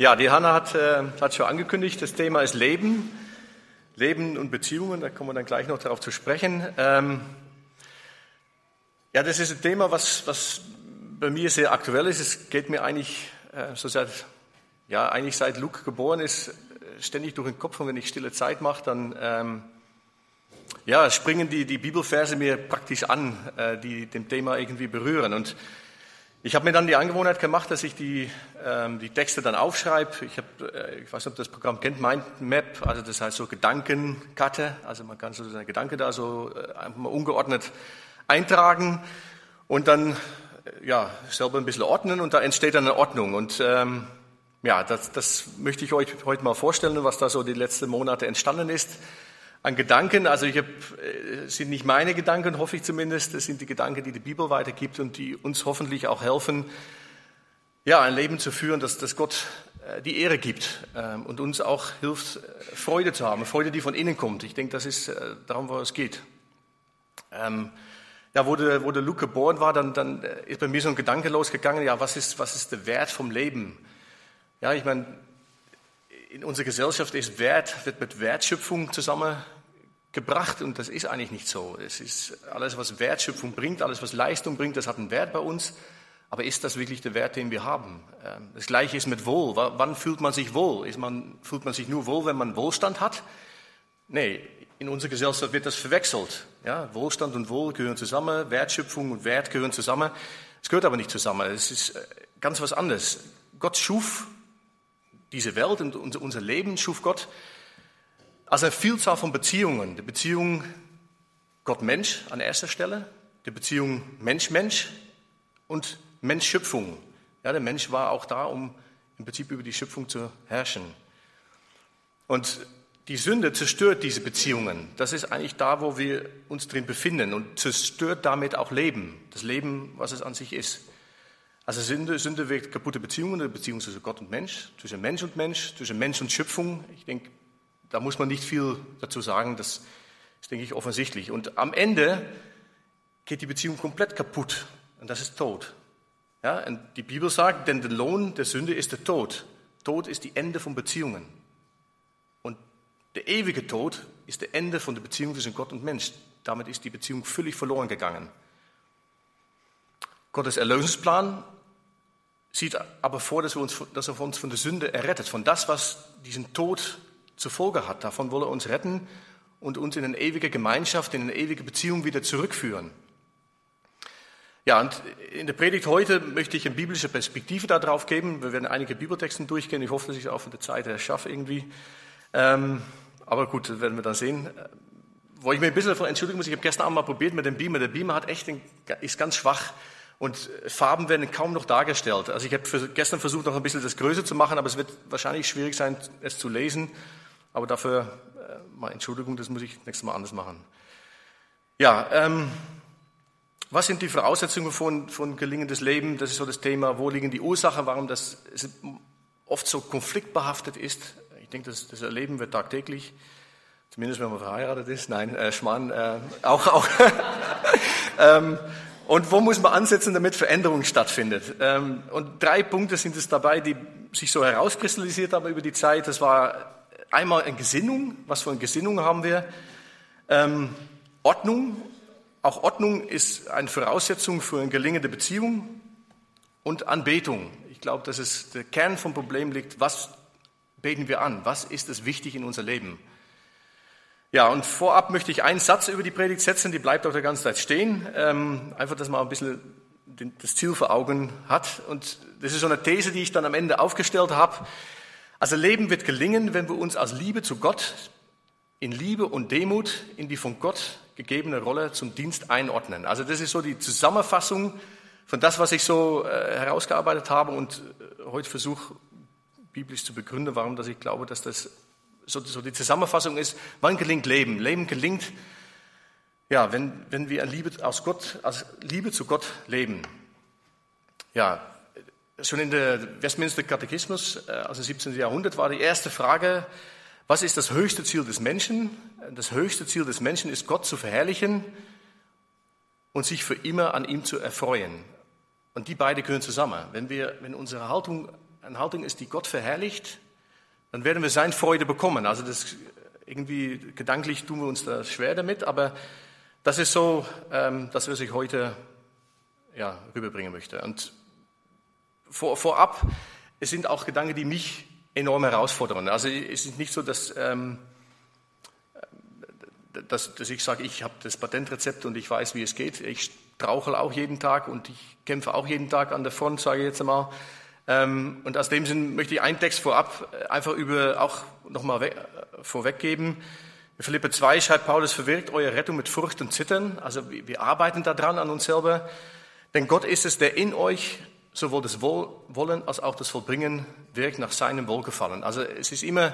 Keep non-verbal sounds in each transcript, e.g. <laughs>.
Ja, die Hanna hat, äh, hat schon angekündigt, das Thema ist Leben, Leben und Beziehungen, da kommen wir dann gleich noch darauf zu sprechen. Ähm, ja, das ist ein Thema, was, was bei mir sehr aktuell ist. Es geht mir eigentlich äh, so seit, ja, eigentlich seit Luke geboren ist, ständig durch den Kopf und wenn ich stille Zeit mache, dann ähm, ja, springen die, die Bibelverse mir praktisch an, äh, die dem Thema irgendwie berühren. Und ich habe mir dann die Angewohnheit gemacht, dass ich die, ähm, die Texte dann aufschreibe. Ich, hab, äh, ich weiß nicht, ob das Programm kennt, Mindmap, also das heißt so Gedankenkarte. Also man kann so seine Gedanken da so äh, einfach mal ungeordnet eintragen und dann äh, ja, selber ein bisschen ordnen und da entsteht dann eine Ordnung. Und ähm, ja, das, das möchte ich euch heute mal vorstellen, was da so die letzten Monate entstanden ist an Gedanken. Also ich hab, äh, sind nicht meine Gedanken, hoffe ich zumindest. Das sind die Gedanken, die die Bibel weitergibt und die uns hoffentlich auch helfen, ja, ein Leben zu führen, das, das Gott äh, die Ehre gibt ähm, und uns auch hilft, äh, Freude zu haben, Freude, die von innen kommt. Ich denke, das ist darum, wo es geht. Ähm, ja, wo der, wo der Luke geboren war, dann, dann ist bei mir so ein Gedanke losgegangen, ja, was ist, was ist der Wert vom Leben? Ja, ich meine, in unserer Gesellschaft ist Wert, wird mit Wertschöpfung zusammengebracht und das ist eigentlich nicht so. Es ist alles, was Wertschöpfung bringt, alles, was Leistung bringt, das hat einen Wert bei uns. Aber ist das wirklich der Wert, den wir haben? Ähm, das Gleiche ist mit Wohl. Wann fühlt man sich wohl? Ist man, fühlt man sich nur wohl, wenn man Wohlstand hat? Nee, in unserer Gesellschaft wird das verwechselt. Ja, Wohlstand und Wohl gehören zusammen, Wertschöpfung und Wert gehören zusammen. Es gehört aber nicht zusammen. Es ist äh, ganz was anderes. Gott schuf diese Welt und unser Leben schuf Gott als eine Vielzahl von Beziehungen. Die Beziehung Gott-Mensch an erster Stelle, die Beziehung Mensch-Mensch und Mensch-Schöpfung. Ja, der Mensch war auch da, um im Prinzip über die Schöpfung zu herrschen. Und die Sünde zerstört diese Beziehungen. Das ist eigentlich da, wo wir uns drin befinden und zerstört damit auch Leben, das Leben, was es an sich ist. Also Sünde, Sünde wirkt kaputte Beziehungen, eine Beziehung zwischen Gott und Mensch, zwischen Mensch und Mensch, zwischen Mensch und Schöpfung. Ich denke, da muss man nicht viel dazu sagen, das ist, denke ich, offensichtlich. Und am Ende geht die Beziehung komplett kaputt und das ist Tod. Ja, und die Bibel sagt, denn der Lohn der Sünde ist der Tod. Tod ist die Ende von Beziehungen. Und der ewige Tod ist der Ende von der Beziehung zwischen Gott und Mensch. Damit ist die Beziehung völlig verloren gegangen. Gottes Erlösungsplan sieht aber vor, dass, er uns von der Sünde errettet, von das, was diesen Tod zur Folge hat. Davon will er uns retten und uns in eine ewige Gemeinschaft, in eine ewige Beziehung wieder zurückführen. Ja, und in der Predigt heute möchte ich eine biblische Perspektive darauf geben. Wir werden einige Bibeltexte durchgehen. Ich hoffe, dass ich es auch von der Zeit her schaffe irgendwie. Ähm, aber gut, das werden wir dann sehen. Wo ich mir ein bisschen davon entschuldigen muss, ich habe gestern Abend mal probiert mit dem Beamer. Der Beamer hat echt, ist ganz schwach und Farben werden kaum noch dargestellt. Also ich habe gestern versucht, noch ein bisschen das größer zu machen, aber es wird wahrscheinlich schwierig sein, es zu lesen. Aber dafür äh, mal Entschuldigung, das muss ich nächstes Mal anders machen. Ja, ähm, was sind die Voraussetzungen von, von gelingendes Leben? Das ist so das Thema. Wo liegen die Ursachen? Warum das oft so konfliktbehaftet ist? Ich denke, das, das erleben wir tagtäglich. Zumindest wenn man verheiratet ist. Nein, äh, Schmarrn, äh, auch, auch. <laughs> ähm, und wo muss man ansetzen, damit Veränderung stattfindet? Ähm, und drei Punkte sind es dabei, die sich so herauskristallisiert haben über die Zeit. Das war einmal eine Gesinnung. Was für eine Gesinnung haben wir? Ähm, Ordnung. Auch Ordnung ist eine Voraussetzung für eine gelingende Beziehung. Und Anbetung. Ich glaube, dass es der Kern vom Problem liegt. Was beten wir an? Was ist es wichtig in unser Leben? Ja, und vorab möchte ich einen Satz über die Predigt setzen, die bleibt auch der ganze Zeit stehen. Ähm, einfach, dass man ein bisschen den, das Ziel vor Augen hat. Und das ist so eine These, die ich dann am Ende aufgestellt habe. Also Leben wird gelingen, wenn wir uns aus Liebe zu Gott, in Liebe und Demut in die von Gott gegebene Rolle zum Dienst einordnen. Also das ist so die Zusammenfassung von das, was ich so äh, herausgearbeitet habe und äh, heute versuche biblisch zu begründen, warum dass ich glaube, dass das so, die Zusammenfassung ist, wann gelingt Leben? Leben gelingt, ja, wenn, wenn wir Liebe, aus Gott, aus Liebe zu Gott leben. Ja, schon in der Westminster Katechismus äh, aus dem 17. Jahrhundert war die erste Frage, was ist das höchste Ziel des Menschen? Das höchste Ziel des Menschen ist, Gott zu verherrlichen und sich für immer an ihm zu erfreuen. Und die beiden gehören zusammen. Wenn, wir, wenn unsere Haltung eine Haltung ist, die Gott verherrlicht, dann werden wir seine Freude bekommen. Also das irgendwie gedanklich tun wir uns da schwer damit, aber das ist so, ähm, das, was ich heute ja, rüberbringen möchte. Und vor, vorab, es sind auch Gedanken, die mich enorm herausfordern. Also es ist nicht so, dass, ähm, dass, dass ich sage, ich habe das Patentrezept und ich weiß, wie es geht. Ich strauchel auch jeden Tag und ich kämpfe auch jeden Tag an der Front, sage ich jetzt einmal. Ähm, und aus dem Sinn möchte ich einen Text vorab äh, einfach über auch nochmal äh, vorweggeben. In Philippe 2 schreibt Paulus, verwirkt eure Rettung mit Furcht und Zittern. Also wir arbeiten daran an uns selber. Denn Gott ist es, der in euch sowohl das Wollen als auch das Vollbringen wirkt nach seinem Wohlgefallen. Also es ist immer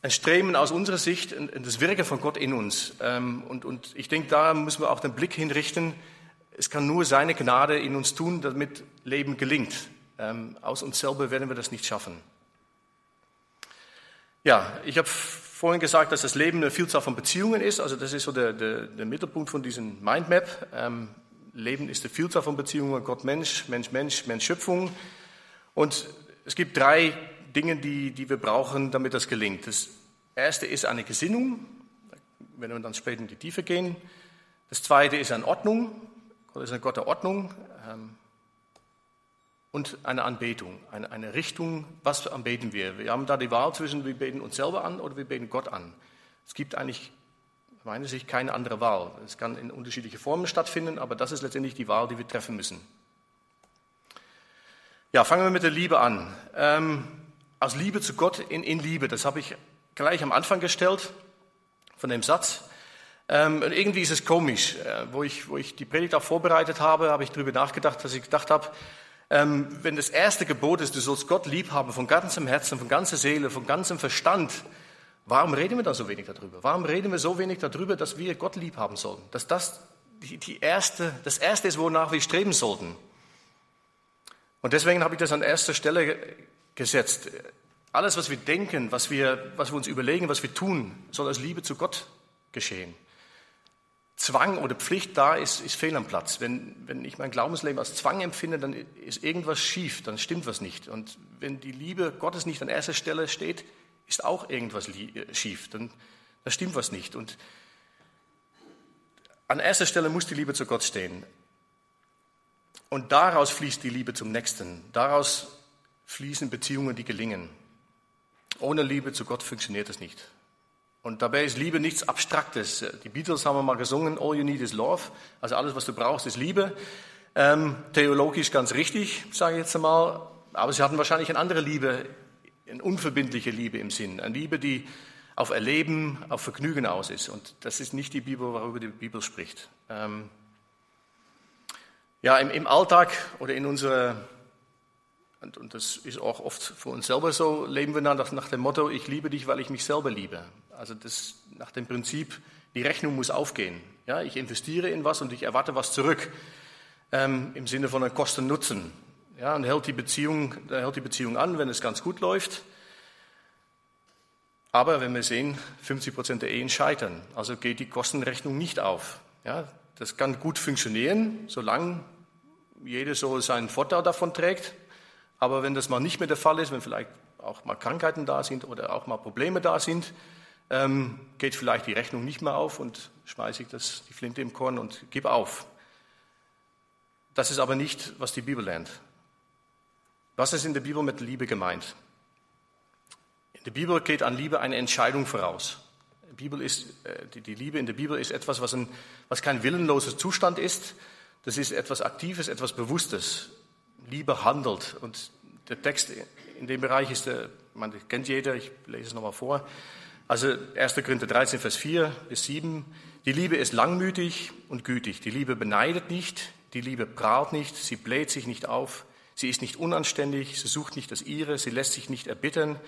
ein Streben aus unserer Sicht, das Wirken von Gott in uns. Ähm, und, und ich denke, da müssen wir auch den Blick hinrichten. Es kann nur seine Gnade in uns tun, damit Leben gelingt. Ähm, aus uns selber werden wir das nicht schaffen. Ja, ich habe vorhin gesagt, dass das Leben eine Vielzahl von Beziehungen ist. Also das ist so der, der, der Mittelpunkt von diesem Mindmap. Ähm, Leben ist eine Vielzahl von Beziehungen, Gott Mensch, Mensch Mensch, Mensch Schöpfung. Und es gibt drei Dinge, die, die wir brauchen, damit das gelingt. Das erste ist eine Gesinnung, wenn wir dann später in die Tiefe gehen. Das zweite ist eine Ordnung. Gott ist ein Gott der Ordnung. Ähm, und eine Anbetung, eine, eine Richtung, was anbeten wir. Wir haben da die Wahl zwischen, wir beten uns selber an oder wir beten Gott an. Es gibt eigentlich, meiner Sicht, keine andere Wahl. Es kann in unterschiedliche Formen stattfinden, aber das ist letztendlich die Wahl, die wir treffen müssen. Ja, fangen wir mit der Liebe an. Ähm, aus Liebe zu Gott in, in Liebe, das habe ich gleich am Anfang gestellt von dem Satz. Ähm, und irgendwie ist es komisch. Äh, wo, ich, wo ich die Predigt auch vorbereitet habe, habe ich darüber nachgedacht, dass ich gedacht habe, ähm, wenn das erste Gebot ist, du sollst Gott lieb haben von ganzem Herzen, von ganzer Seele, von ganzem Verstand, warum reden wir da so wenig darüber? Warum reden wir so wenig darüber, dass wir Gott lieb haben sollen? Dass das die, die erste, das erste ist, wonach wir streben sollten. Und deswegen habe ich das an erster Stelle gesetzt. Alles, was wir denken, was wir, was wir uns überlegen, was wir tun, soll aus Liebe zu Gott geschehen. Zwang oder Pflicht da ist, ist fehl am Platz. Wenn, wenn ich mein Glaubensleben als Zwang empfinde, dann ist irgendwas schief, dann stimmt was nicht. Und wenn die Liebe Gottes nicht an erster Stelle steht, ist auch irgendwas äh, schief, dann, dann stimmt was nicht. Und an erster Stelle muss die Liebe zu Gott stehen. Und daraus fließt die Liebe zum Nächsten. Daraus fließen Beziehungen, die gelingen. Ohne Liebe zu Gott funktioniert es nicht. Und dabei ist Liebe nichts Abstraktes. Die Beatles haben mal gesungen, All you need is love. Also alles, was du brauchst, ist Liebe. Ähm, theologisch ganz richtig, sage ich jetzt einmal. Aber sie hatten wahrscheinlich eine andere Liebe, eine unverbindliche Liebe im Sinn. Eine Liebe, die auf Erleben, auf Vergnügen aus ist. Und das ist nicht die Bibel, worüber die Bibel spricht. Ähm, ja, im, im Alltag oder in unserer und, und, das ist auch oft für uns selber so, leben wir nach, nach dem Motto, ich liebe dich, weil ich mich selber liebe. Also das nach dem Prinzip, die Rechnung muss aufgehen. Ja, ich investiere in was und ich erwarte was zurück. Ähm, Im Sinne von einem Kosten-Nutzen. Ja, und hält die, Beziehung, hält die Beziehung an, wenn es ganz gut läuft. Aber wenn wir sehen, 50 Prozent der Ehen scheitern. Also geht die Kostenrechnung nicht auf. Ja, das kann gut funktionieren, solange jeder so seinen Vorteil davon trägt. Aber wenn das mal nicht mehr der Fall ist, wenn vielleicht auch mal Krankheiten da sind oder auch mal Probleme da sind, ähm, geht vielleicht die Rechnung nicht mehr auf und schmeiße ich das, die Flinte im Korn und gebe auf. Das ist aber nicht, was die Bibel lernt. Was ist in der Bibel mit Liebe gemeint? In der Bibel geht an Liebe eine Entscheidung voraus. Die, Bibel ist, äh, die Liebe in der Bibel ist etwas, was, ein, was kein willenloser Zustand ist. Das ist etwas Aktives, etwas Bewusstes. Liebe handelt. Und der Text in dem Bereich ist, der, man kennt jeder, ich lese es nochmal vor. Also 1. Korinther 13, Vers 4 bis 7. Die Liebe ist langmütig und gütig. Die Liebe beneidet nicht. Die Liebe prahlt nicht. Sie bläht sich nicht auf. Sie ist nicht unanständig. Sie sucht nicht das Ihre. Sie lässt sich nicht erbittern.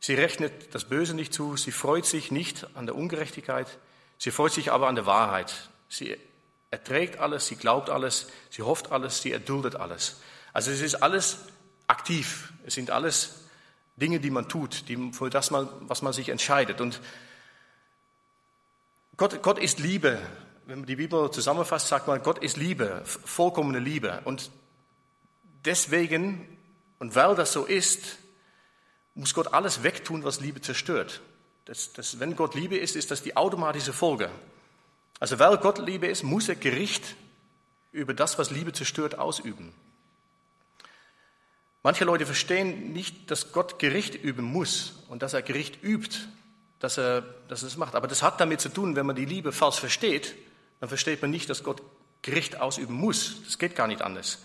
Sie rechnet das Böse nicht zu. Sie freut sich nicht an der Ungerechtigkeit. Sie freut sich aber an der Wahrheit. Sie erträgt alles. Sie glaubt alles. Sie hofft alles. Sie erduldet alles. Also es ist alles aktiv. Es sind alles Dinge, die man tut, die, für das man, was man sich entscheidet. Und Gott, Gott ist Liebe. Wenn man die Bibel zusammenfasst, sagt man, Gott ist Liebe, vollkommene Liebe. Und deswegen, Und weil das so ist, muss Gott alles wegtun, was Liebe zerstört. Das, das, wenn Gott Liebe ist, ist das die automatische Folge. Also weil Gott Liebe ist, muss er Gericht über das, was Liebe zerstört, ausüben. Manche Leute verstehen nicht, dass Gott Gericht üben muss und dass er Gericht übt, dass er, dass er es macht. Aber das hat damit zu tun, wenn man die Liebe falsch versteht, dann versteht man nicht, dass Gott Gericht ausüben muss. Das geht gar nicht anders.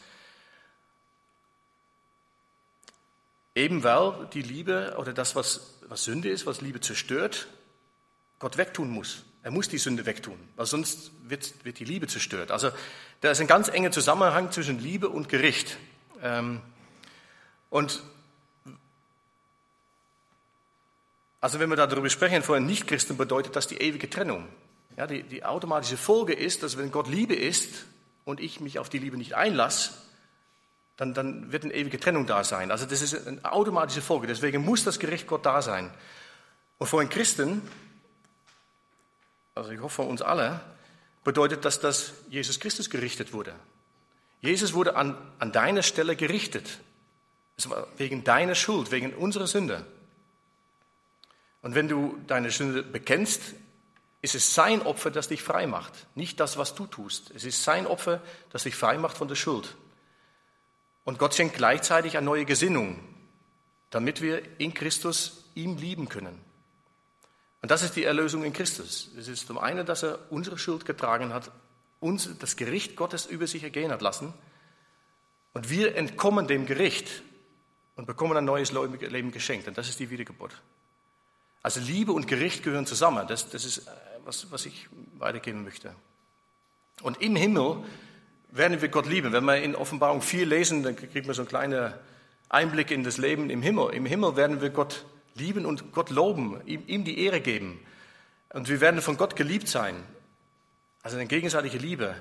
Eben weil die Liebe oder das, was, was Sünde ist, was Liebe zerstört, Gott wegtun muss. Er muss die Sünde wegtun, weil sonst wird, wird die Liebe zerstört. Also da ist ein ganz enger Zusammenhang zwischen Liebe und Gericht. Ähm, und also wenn wir darüber sprechen, vor Nicht-Christen bedeutet das die ewige Trennung. Ja, die, die automatische Folge ist, dass wenn Gott Liebe ist und ich mich auf die Liebe nicht einlasse, dann, dann wird eine ewige Trennung da sein. Also das ist eine automatische Folge. Deswegen muss das Gericht Gott da sein. Und für einen Christen, also ich hoffe für uns alle, bedeutet das, dass Jesus Christus gerichtet wurde. Jesus wurde an, an deiner Stelle gerichtet. Es war wegen deiner Schuld, wegen unserer Sünde. Und wenn du deine Sünde bekennst, ist es sein Opfer, das dich frei macht, nicht das, was du tust. Es ist sein Opfer, das dich frei macht von der Schuld. Und Gott schenkt gleichzeitig eine neue Gesinnung, damit wir in Christus ihm lieben können. Und das ist die Erlösung in Christus. Es ist zum einen, dass er unsere Schuld getragen hat, uns das Gericht Gottes über sich ergehen hat lassen. Und wir entkommen dem Gericht und bekommen ein neues Leben geschenkt. Und das ist die Wiedergeburt. Also Liebe und Gericht gehören zusammen. Das, das ist, äh, was, was ich weitergeben möchte. Und im Himmel werden wir Gott lieben. Wenn wir in Offenbarung 4 lesen, dann kriegt man so einen kleinen Einblick in das Leben im Himmel. Im Himmel werden wir Gott lieben und Gott loben, ihm, ihm die Ehre geben. Und wir werden von Gott geliebt sein. Also eine gegenseitige Liebe.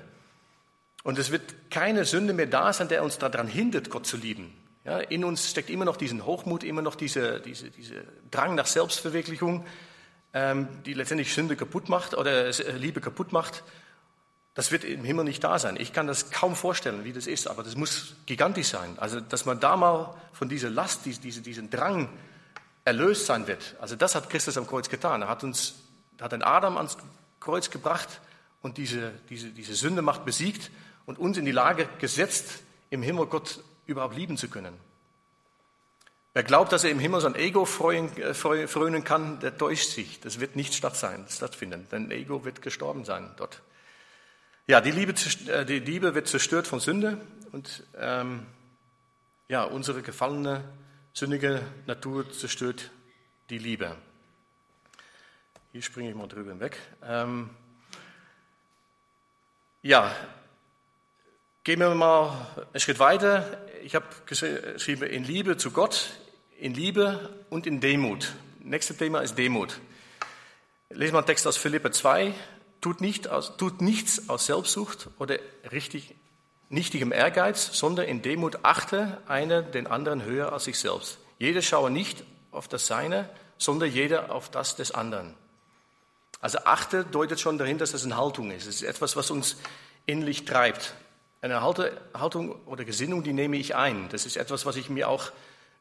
Und es wird keine Sünde mehr da sein, der uns daran hindert, Gott zu lieben. Ja, in uns steckt immer noch diesen Hochmut, immer noch diese, diese, diese Drang nach Selbstverwirklichung, ähm, die letztendlich Sünde kaputt macht oder äh, Liebe kaputt macht. Das wird im Himmel nicht da sein. Ich kann das kaum vorstellen, wie das ist, aber das muss gigantisch sein. Also, dass man da mal von dieser Last, diese, diesen Drang erlöst sein wird. Also, das hat Christus am Kreuz getan. Er hat uns, hat den Adam ans Kreuz gebracht und diese, diese, diese Sündemacht besiegt und uns in die Lage gesetzt, im Himmel Gott überhaupt lieben zu können. Wer glaubt, dass er im Himmel sein Ego äh, frönen kann, der täuscht sich. Das wird nicht statt sein, stattfinden. Dein Ego wird gestorben sein dort. Ja, die Liebe, äh, die Liebe wird zerstört von Sünde und ähm, ja, unsere gefallene, sündige Natur zerstört die Liebe. Hier springe ich mal drüber hinweg. Ähm, ja, gehen wir mal einen Schritt weiter. Ich habe geschrieben, in Liebe zu Gott, in Liebe und in Demut. Nächstes Thema ist Demut. Lesen wir einen Text aus Philippe 2. Tut, nicht aus, tut nichts aus Selbstsucht oder richtig, nichtigem Ehrgeiz, sondern in Demut achte einer den anderen höher als sich selbst. Jeder schaue nicht auf das Seine, sondern jeder auf das des anderen. Also achte deutet schon dahin, dass das eine Haltung ist. Es ist etwas, was uns innerlich treibt. Eine Haltung oder Gesinnung, die nehme ich ein. Das ist etwas, was ich mir auch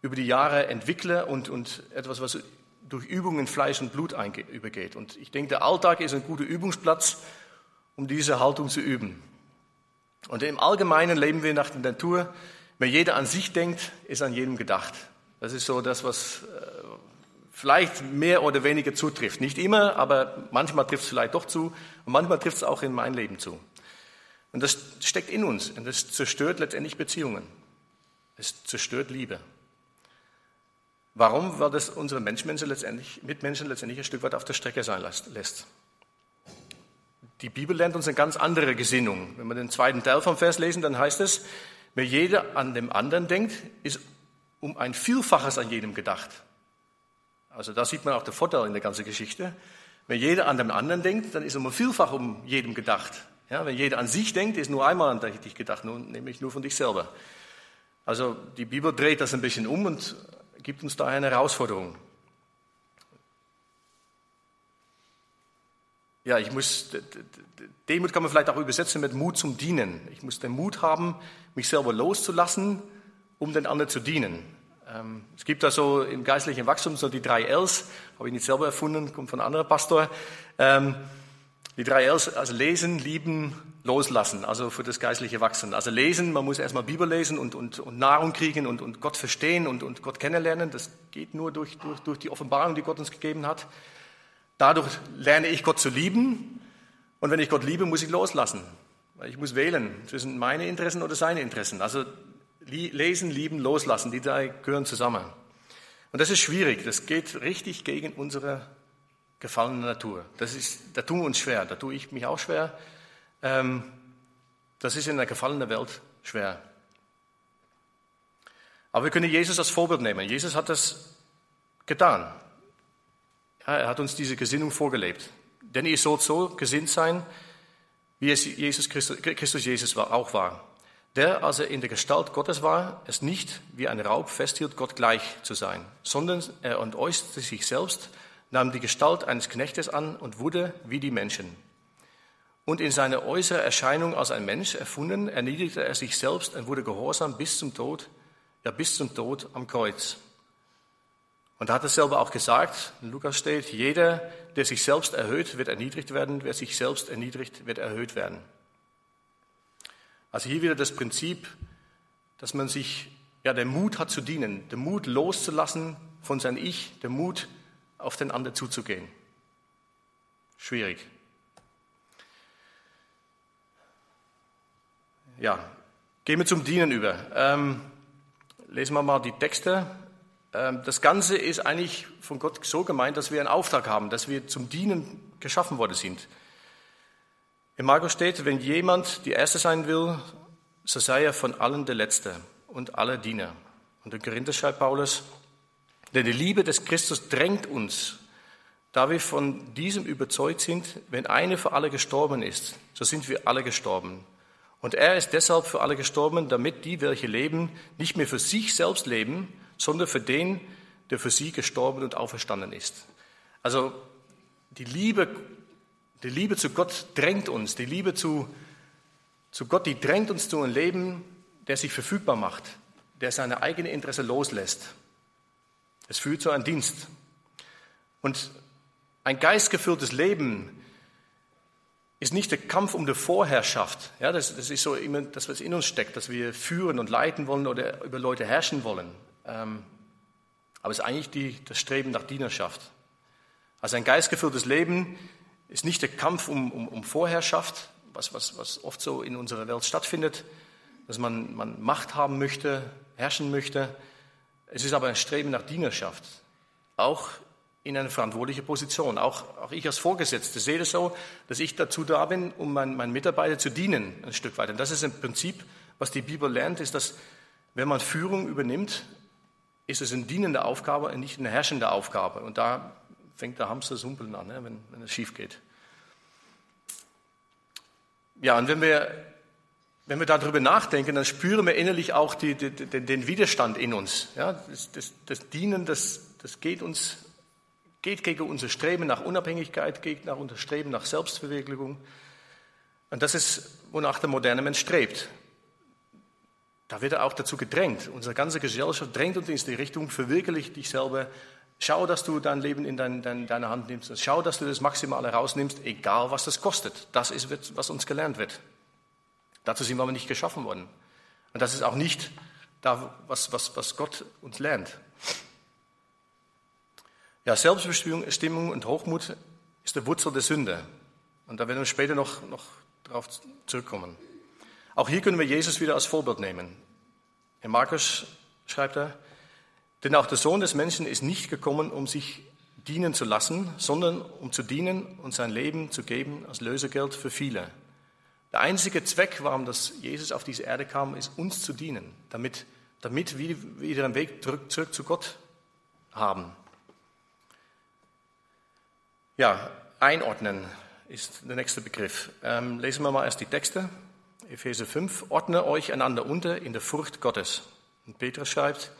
über die Jahre entwickle und, und etwas, was durch Übung in Fleisch und Blut übergeht. Und ich denke, der Alltag ist ein guter Übungsplatz, um diese Haltung zu üben. Und im Allgemeinen leben wir nach der Natur. Wenn jeder an sich denkt, ist an jedem gedacht. Das ist so das, was äh, vielleicht mehr oder weniger zutrifft. Nicht immer, aber manchmal trifft es vielleicht doch zu und manchmal trifft es auch in mein Leben zu. Und das steckt in uns und das zerstört letztendlich Beziehungen. Es zerstört Liebe. Warum? Weil das unsere Mitmenschen letztendlich, Mitmenschen letztendlich ein Stück weit auf der Strecke sein lässt. Die Bibel lernt uns eine ganz andere Gesinnung. Wenn wir den zweiten Teil vom Vers lesen, dann heißt es, wer jeder an dem anderen denkt, ist um ein Vielfaches an jedem gedacht. Also da sieht man auch den Vorteil in der ganzen Geschichte. Wenn jeder an dem anderen denkt, dann ist um ein Vielfach um jedem gedacht. Ja, wenn jeder an sich denkt, ist nur einmal an dich gedacht, nämlich nur von dich selber. Also die Bibel dreht das ein bisschen um und gibt uns daher eine Herausforderung. Ja, ich muss, Demut kann man vielleicht auch übersetzen mit Mut zum Dienen. Ich muss den Mut haben, mich selber loszulassen um den anderen zu dienen. Ähm, es gibt da so im geistlichen Wachstum so die drei Ls, habe ich nicht selber erfunden, kommt von einem anderen Pastor. Ähm, die drei Ls, also lesen, lieben, loslassen, also für das geistliche Wachsen. Also lesen, man muss erstmal Bibel lesen und, und, und Nahrung kriegen und, und Gott verstehen und, und Gott kennenlernen. Das geht nur durch, durch, durch die Offenbarung, die Gott uns gegeben hat. Dadurch lerne ich Gott zu lieben. Und wenn ich Gott liebe, muss ich loslassen. Ich muss wählen zwischen meine Interessen oder seine Interessen. Also lesen, lieben, loslassen, die drei gehören zusammen. Und das ist schwierig. Das geht richtig gegen unsere gefallene Natur. Das ist, da tun wir uns schwer. Da tue ich mich auch schwer. Ähm, das ist in der gefallenen Welt schwer. Aber wir können Jesus als Vorbild nehmen. Jesus hat das getan. Er hat uns diese Gesinnung vorgelebt. Denn ihr sollt so gesinnt sein, wie es Jesus Christus, Christus Jesus war, auch war. Der, als er in der Gestalt Gottes war, es nicht wie ein Raub festhielt, Gott gleich zu sein, sondern er entäußerte sich selbst, nahm die Gestalt eines Knechtes an und wurde wie die Menschen. Und in seiner äußeren Erscheinung als ein Mensch erfunden, erniedrigte er sich selbst und wurde gehorsam bis zum Tod, ja bis zum Tod am Kreuz. Und er hat es selber auch gesagt, in Lukas steht, jeder, der sich selbst erhöht, wird erniedrigt werden, wer sich selbst erniedrigt, wird erhöht werden. Also hier wieder das Prinzip, dass man sich, ja, der Mut hat zu dienen, der Mut loszulassen von sein Ich, der Mut auf den anderen zuzugehen. Schwierig. Ja, gehen wir zum Dienen über. Ähm, lesen wir mal die Texte. Ähm, das Ganze ist eigentlich von Gott so gemeint, dass wir einen Auftrag haben, dass wir zum Dienen geschaffen worden sind. In Markus steht, wenn jemand die Erste sein will, so sei er von allen der Letzte und aller Diener. Und in Korinther schreibt Paulus, denn die Liebe des Christus drängt uns, da wir von diesem überzeugt sind, wenn einer für alle gestorben ist, so sind wir alle gestorben. Und er ist deshalb für alle gestorben, damit die, welche leben, nicht mehr für sich selbst leben, sondern für den, der für sie gestorben und auferstanden ist. Also die Liebe, die Liebe zu Gott drängt uns, die Liebe zu, zu Gott, die drängt uns zu einem Leben, der sich verfügbar macht, der seine eigene Interesse loslässt. Es führt zu einem Dienst. Und ein geistgefülltes Leben ist nicht der Kampf um die Vorherrschaft. Ja, das, das ist so immer das, was in uns steckt, dass wir führen und leiten wollen oder über Leute herrschen wollen. Ähm, aber es ist eigentlich die, das Streben nach Dienerschaft. Also ein geistgefülltes Leben ist nicht der Kampf um, um, um Vorherrschaft, was, was, was oft so in unserer Welt stattfindet, dass man, man Macht haben möchte, herrschen möchte. Es ist aber ein Streben nach Dienerschaft, auch in eine verantwortliche Position. Auch, auch ich als Vorgesetzter sehe das so, dass ich dazu da bin, um meinen, meinen Mitarbeiter zu dienen, ein Stück weit. Und das ist im Prinzip, was die Bibel lernt, ist, dass wenn man Führung übernimmt, ist es eine dienende Aufgabe und nicht eine herrschende Aufgabe. Und da fängt der Hamster sumpeln an, ne, wenn, wenn es schief geht. Ja, und wenn wir, wenn wir darüber nachdenken, dann spüren wir innerlich auch die, die, den, den, Widerstand in uns. Ja, das, das, das Dienen, das, das geht uns, geht gegen unser Streben nach Unabhängigkeit, geht nach unser Streben nach Selbstverwirklichung. Und das ist, wonach der moderne Mensch strebt. Da wird er auch dazu gedrängt. Unsere ganze Gesellschaft drängt uns in die Richtung, verwirklich dich selber. Schau, dass du dein Leben in dein, dein, deine Hand nimmst. Schau, dass du das Maximale rausnimmst, egal was das kostet. Das ist, was uns gelernt wird. Dazu sind wir aber nicht geschaffen worden. Und das ist auch nicht da, was, was, was Gott uns lernt. Ja, Selbstbestimmung und Hochmut ist der Wurzel der Sünde. Und da werden wir später noch, noch darauf zurückkommen. Auch hier können wir Jesus wieder als Vorbild nehmen. In Markus schreibt er, denn auch der Sohn des Menschen ist nicht gekommen, um sich dienen zu lassen, sondern um zu dienen und sein Leben zu geben als Lösegeld für viele. Der einzige Zweck, warum das Jesus auf diese Erde kam, ist uns zu dienen, damit, damit wir wieder einen Weg zurück, zurück zu Gott haben. Ja, einordnen ist der nächste Begriff. Ähm, lesen wir mal erst die Texte. Epheser 5, ordne euch einander unter in der Furcht Gottes. Und Petrus schreibt,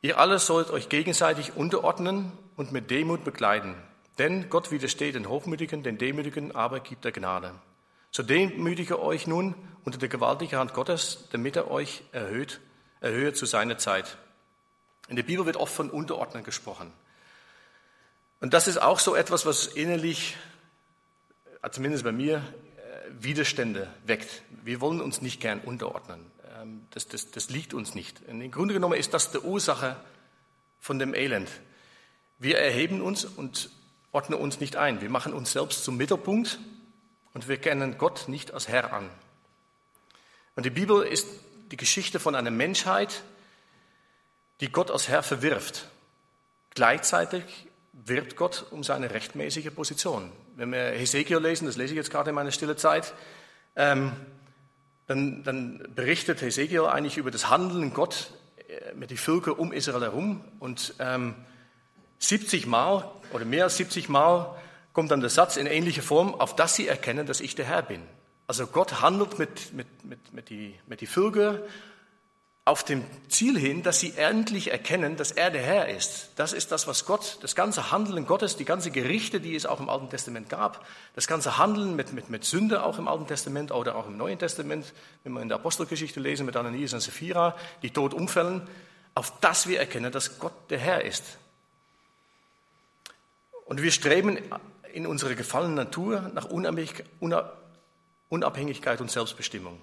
ihr alle sollt euch gegenseitig unterordnen und mit Demut begleiten. Denn Gott widersteht den Hochmütigen, den Demütigen aber gibt er Gnade. So demütige euch nun unter der gewaltigen Hand Gottes, damit er euch erhöht, erhöhe zu seiner Zeit. In der Bibel wird oft von Unterordnen gesprochen. Und das ist auch so etwas, was innerlich, äh, zumindest bei mir, äh, Widerstände weckt. Wir wollen uns nicht gern unterordnen. Ähm, das, das, das liegt uns nicht. Und Im Grunde genommen ist das die Ursache von dem Elend. Wir erheben uns und ordnen uns nicht ein. Wir machen uns selbst zum Mittelpunkt und wir kennen Gott nicht als Herr an. Und die Bibel ist die Geschichte von einer Menschheit, die Gott als Herr verwirft. Gleichzeitig wirbt Gott um seine rechtmäßige Position. Wenn wir Hesekiel lesen, das lese ich jetzt gerade in meiner stille Zeit, ähm, dann, dann, berichtet Hesekiel eigentlich über das Handeln Gott äh, mit den Völkern um Israel herum. Und ähm, 70 Mal oder mehr als 70 Mal kommt dann der Satz in ähnlicher Form, auf das sie erkennen, dass ich der Herr bin. Also Gott handelt mit, mit, mit, mit, die, mit die Völker auf dem Ziel hin, dass sie endlich erkennen, dass er der Herr ist. Das ist das, was Gott, das ganze Handeln Gottes, die ganze Gerichte, die es auch im Alten Testament gab, das ganze Handeln mit, mit, mit Sünde auch im Alten Testament oder auch im Neuen Testament, wenn wir in der Apostelgeschichte lesen mit Ananias und Sapphira, die tot umfällen, auf das wir erkennen, dass Gott der Herr ist. Und wir streben in unserer gefallenen Natur nach Unabhängigkeit und Selbstbestimmung.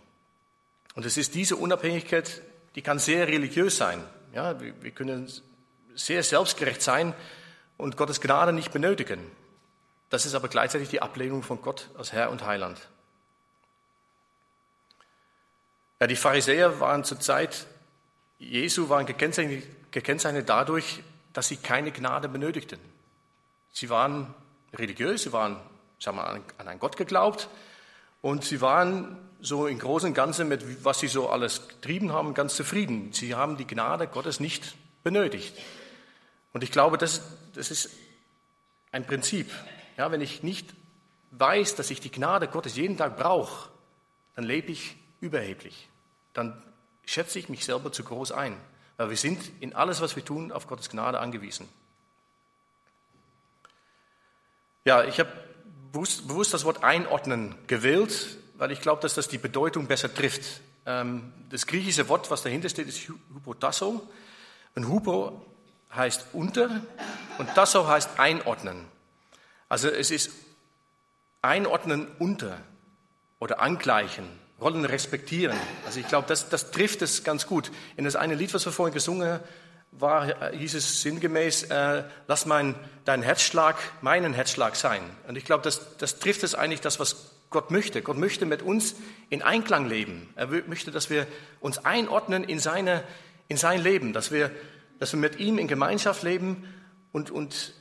Und es ist diese Unabhängigkeit, die kann sehr religiös sein. Ja, wir können sehr selbstgerecht sein und Gottes Gnade nicht benötigen. Das ist aber gleichzeitig die Ablehnung von Gott als Herr und Heiland. Ja, die Pharisäer waren zur Zeit Jesu waren gekennzeichnet, gekennzeichnet dadurch, dass sie keine Gnade benötigten. Sie waren religiös, sie waren sagen wir, an einen Gott geglaubt und sie waren so im Großen und Ganzen mit, was sie so alles getrieben haben, ganz zufrieden. Sie haben die Gnade Gottes nicht benötigt. Und ich glaube, das, das ist ein Prinzip. Ja, wenn ich nicht weiß, dass ich die Gnade Gottes jeden Tag brauche, dann lebe ich überheblich. Dann schätze ich mich selber zu groß ein. Weil wir sind in alles, was wir tun, auf Gottes Gnade angewiesen. Ja, ich habe bewusst, das Wort einordnen gewählt, weil ich glaube, dass das die Bedeutung besser trifft. Ähm, das griechische Wort, was dahinter steht, ist Hypotasso. Und Hypo heißt unter und Tasso heißt einordnen. Also es ist einordnen unter oder angleichen, Rollen respektieren. Also ich glaube, das, das trifft es ganz gut. In das eine Lied, was wir vorhin gesungen haben, war, hieß es sinngemäß, äh, lass mein, dein Herzschlag meinen Herzschlag sein. Und ich glaube, das, das trifft es eigentlich das, was Gott möchte. Gott möchte mit uns in Einklang leben. Er möchte, dass wir uns einordnen in, seine, in sein Leben, dass wir, dass wir mit ihm in Gemeinschaft leben und, und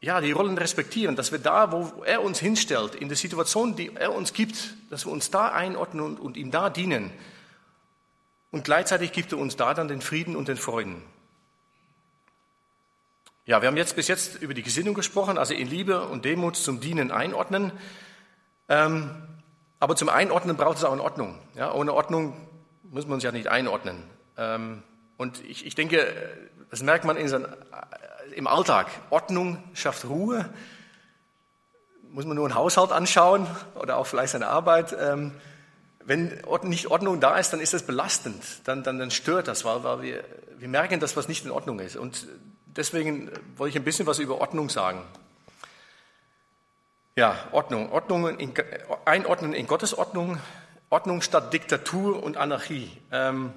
ja, die Rollen respektieren, dass wir da, wo er uns hinstellt, in der Situation, die er uns gibt, dass wir uns da einordnen und, und ihm da dienen. Und gleichzeitig gibt er uns da dann den Frieden und den Freuden. Ja, wir haben jetzt bis jetzt über die Gesinnung gesprochen, also in Liebe und Demut zum Dienen einordnen. Ähm, aber zum Einordnen braucht es auch eine Ordnung. Ja, ohne Ordnung muss man uns ja nicht einordnen. Ähm, und ich, ich, denke, das merkt man sein, äh, im Alltag. Ordnung schafft Ruhe. Muss man nur einen Haushalt anschauen oder auch vielleicht seine Arbeit. Ähm, wenn nicht Ordnung da ist, dann ist das belastend, dann, dann, dann stört das, weil, weil wir, wir merken, dass was nicht in Ordnung ist. Und deswegen wollte ich ein bisschen was über Ordnung sagen. Ja, Ordnung. Ordnung in, einordnen in Gottes Ordnung. Ordnung statt Diktatur und Anarchie. Ähm,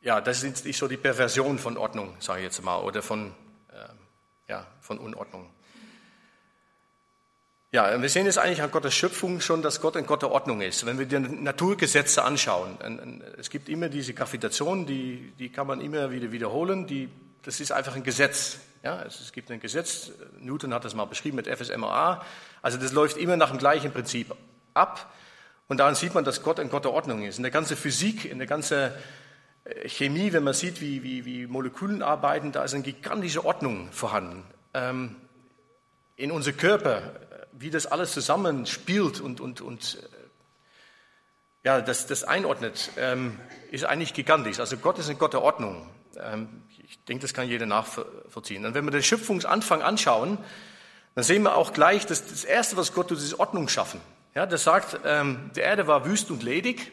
ja, das ist nicht so die Perversion von Ordnung, sage ich jetzt mal, oder von, äh, ja, von Unordnung. Ja, wir sehen es eigentlich an Gottes Schöpfung schon, dass Gott ein Gott der Ordnung ist. Wenn wir die Naturgesetze anschauen, es gibt immer diese Gravitation, die, die kann man immer wieder wiederholen, die, das ist einfach ein Gesetz. Ja, es gibt ein Gesetz, Newton hat das mal beschrieben mit FSMA, also das läuft immer nach dem gleichen Prinzip ab. Und daran sieht man, dass Gott ein Gott der Ordnung ist. In der ganzen Physik, in der ganzen äh, Chemie, wenn man sieht, wie, wie, wie Molekülen arbeiten, da ist eine gigantische Ordnung vorhanden. Ähm, in unser Körper, wie das alles zusammenspielt und, und, und äh, ja, das, das einordnet, ähm, ist eigentlich gigantisch. Also Gott ist ein Gott der Ordnung. Ähm, ich denke, das kann jeder nachvollziehen. Und wenn wir den Schöpfungsanfang anschauen, dann sehen wir auch gleich, dass das Erste, was Gott tut, ist Ordnung schaffen. Ja, das sagt, ähm, die Erde war wüst und ledig.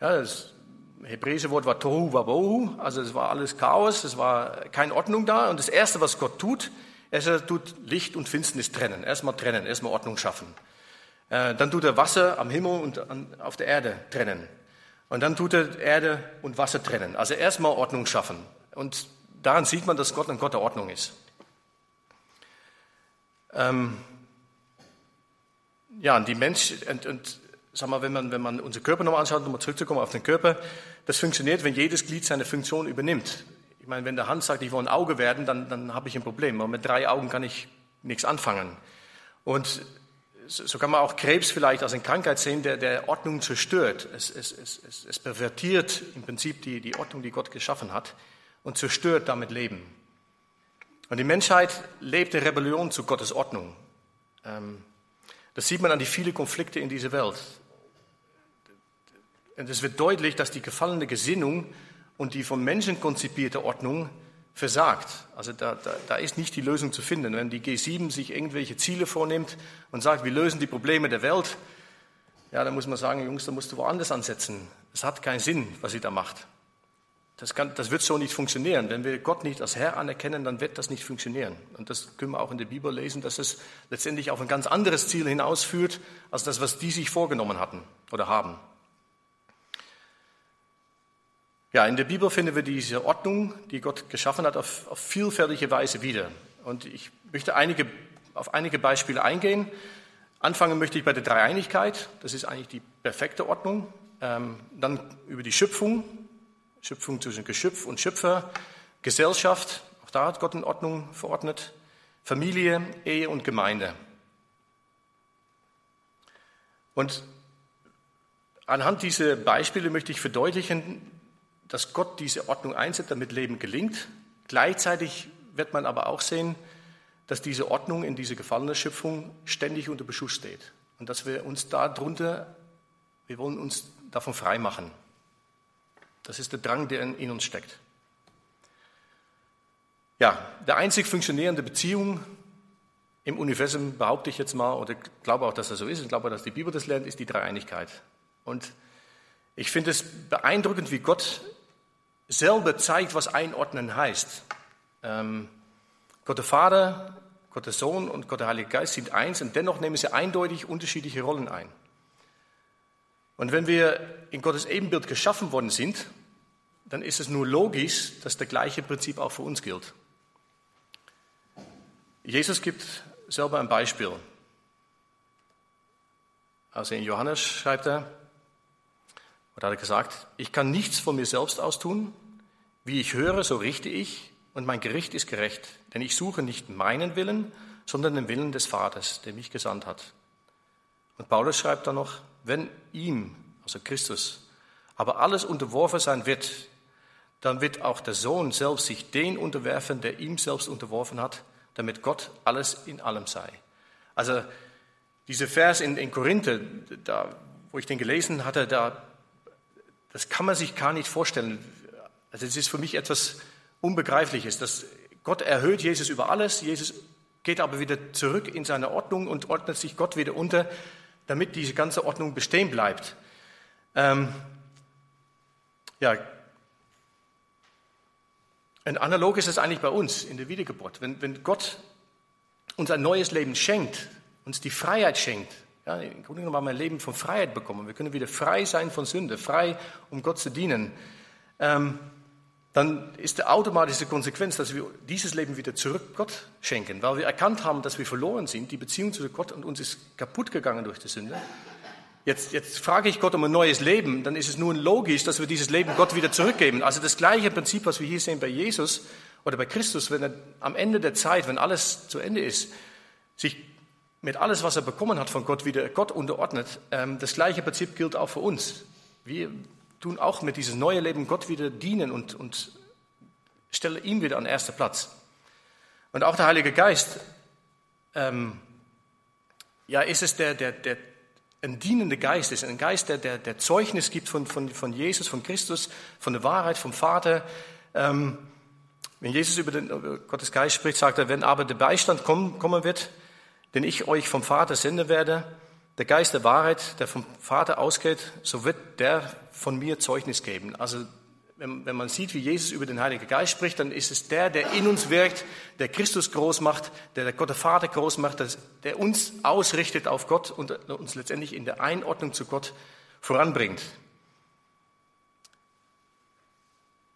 Ja, das hebräische Wort war Tohu Wabohu, also es war alles Chaos, es war keine Ordnung da. Und das Erste, was Gott tut, er tut Licht und Finsternis trennen. Erstmal trennen, erstmal Ordnung schaffen. Äh, dann tut er Wasser am Himmel und auf der Erde trennen. Und dann tut er Erde und Wasser trennen. Also erstmal Ordnung schaffen. Und daran sieht man, dass Gott ein Gott der Ordnung ist. Ähm, ja, und die Menschen, und, und sag mal, wenn man, wenn man unseren Körper nochmal anschaut, um zurückzukommen auf den Körper, das funktioniert, wenn jedes Glied seine Funktion übernimmt. Ich meine, wenn der Hand sagt, ich will ein Auge werden, dann, dann habe ich ein Problem. Aber mit drei Augen kann ich nichts anfangen. Und so kann man auch Krebs vielleicht als eine Krankheit sehen, der, der Ordnung zerstört. Es, es, es, es pervertiert im Prinzip die, die Ordnung, die Gott geschaffen hat und zerstört damit Leben. Und die Menschheit lebt in Rebellion zu Gottes Ordnung. Ähm, das sieht man an die vielen Konflikte in dieser Welt. Und es wird deutlich, dass die gefallene Gesinnung und die von Menschen konzipierte Ordnung versagt. Also da, da, da ist nicht die Lösung zu finden. Wenn die G7 sich irgendwelche Ziele vornimmt und sagt, wir lösen die Probleme der Welt, ja, dann muss man sagen, Jungs, da musst du woanders ansetzen. Es hat keinen Sinn, was sie da macht. Das, kann, das wird so nicht funktionieren. Wenn wir Gott nicht als Herr anerkennen, dann wird das nicht funktionieren. Und das können wir auch in der Bibel lesen, dass es letztendlich auf ein ganz anderes Ziel hinausführt, als das, was die sich vorgenommen hatten oder haben. Ja, in der Bibel finden wir diese Ordnung, die Gott geschaffen hat, auf, auf vielfältige Weise wieder. Und ich möchte einige, auf einige Beispiele eingehen. Anfangen möchte ich bei der Dreieinigkeit. Das ist eigentlich die perfekte Ordnung. Ähm, dann über die Schöpfung. Schöpfung zwischen Geschöpf und Schöpfer. Gesellschaft. Auch da hat Gott in Ordnung verordnet. Familie, Ehe und Gemeinde. Und anhand dieser Beispiele möchte ich verdeutlichen, dass Gott diese Ordnung einsetzt, damit Leben gelingt. Gleichzeitig wird man aber auch sehen, dass diese Ordnung in dieser gefallenen Schöpfung ständig unter Beschuss steht. Und dass wir uns darunter, wir wollen uns davon frei machen. Das ist der Drang, der in uns steckt. Ja, der einzig funktionierende Beziehung im Universum, behaupte ich jetzt mal, oder glaube auch, dass das so ist, ich glaube, dass die Bibel das lernt, ist die Dreieinigkeit. Und ich finde es beeindruckend, wie Gott selber zeigt, was einordnen heißt. Ähm, Gott der Vater, Gott der Sohn und Gott der Heilige Geist sind eins und dennoch nehmen sie eindeutig unterschiedliche Rollen ein. Und wenn wir in Gottes Ebenbild geschaffen worden sind, dann ist es nur logisch, dass das gleiche Prinzip auch für uns gilt. Jesus gibt selber ein Beispiel. Also in Johannes schreibt er, oder hat er gesagt, ich kann nichts von mir selbst aus tun, wie ich höre, so richte ich, und mein Gericht ist gerecht, denn ich suche nicht meinen Willen, sondern den Willen des Vaters, der mich gesandt hat. Und Paulus schreibt dann noch, wenn ihm, also Christus, aber alles unterworfen sein wird, dann wird auch der Sohn selbst sich den unterwerfen, der ihm selbst unterworfen hat, damit Gott alles in allem sei. Also dieser Vers in, in Korinther, da, wo ich den gelesen hatte, da, das kann man sich gar nicht vorstellen, also es ist für mich etwas Unbegreifliches, dass Gott erhöht Jesus über alles, Jesus geht aber wieder zurück in seine Ordnung und ordnet sich Gott wieder unter, damit diese ganze Ordnung bestehen bleibt. Ähm, ja, ein analog ist es eigentlich bei uns in der Wiedergeburt. Wenn, wenn Gott uns ein neues Leben schenkt, uns die Freiheit schenkt, ja, im Grunde genommen haben wir ein Leben von Freiheit bekommen. Wir können wieder frei sein von Sünde, frei, um Gott zu dienen. Ähm, dann ist die automatische Konsequenz, dass wir dieses Leben wieder zurück Gott schenken, weil wir erkannt haben, dass wir verloren sind. Die Beziehung zu Gott und uns ist kaputt gegangen durch die Sünde. Jetzt, jetzt frage ich Gott um ein neues Leben, dann ist es nun logisch, dass wir dieses Leben Gott wieder zurückgeben. Also das gleiche Prinzip, was wir hier sehen bei Jesus oder bei Christus, wenn er am Ende der Zeit, wenn alles zu Ende ist, sich mit alles, was er bekommen hat von Gott, wieder Gott unterordnet. Ähm, das gleiche Prinzip gilt auch für uns. Wir tun auch mit diesem neuen Leben Gott wieder dienen und, und stellen ihm wieder an erster Platz. Und auch der Heilige Geist, ähm, ja, ist es der, der, der ein dienender Geist ist, ein Geist, der, der, der Zeugnis gibt von, von, von Jesus, von Christus, von der Wahrheit, vom Vater. Ähm, wenn Jesus über, den, über Gottes Geist spricht, sagt er, wenn aber der Beistand kommen, kommen wird, den ich euch vom Vater senden werde, der Geist der Wahrheit, der vom Vater ausgeht, so wird der von mir Zeugnis geben. Also wenn, wenn man sieht, wie Jesus über den Heiligen Geist spricht, dann ist es der, der in uns wirkt, der Christus groß macht, der, der Gott der Vater groß macht, der uns ausrichtet auf Gott und uns letztendlich in der Einordnung zu Gott voranbringt.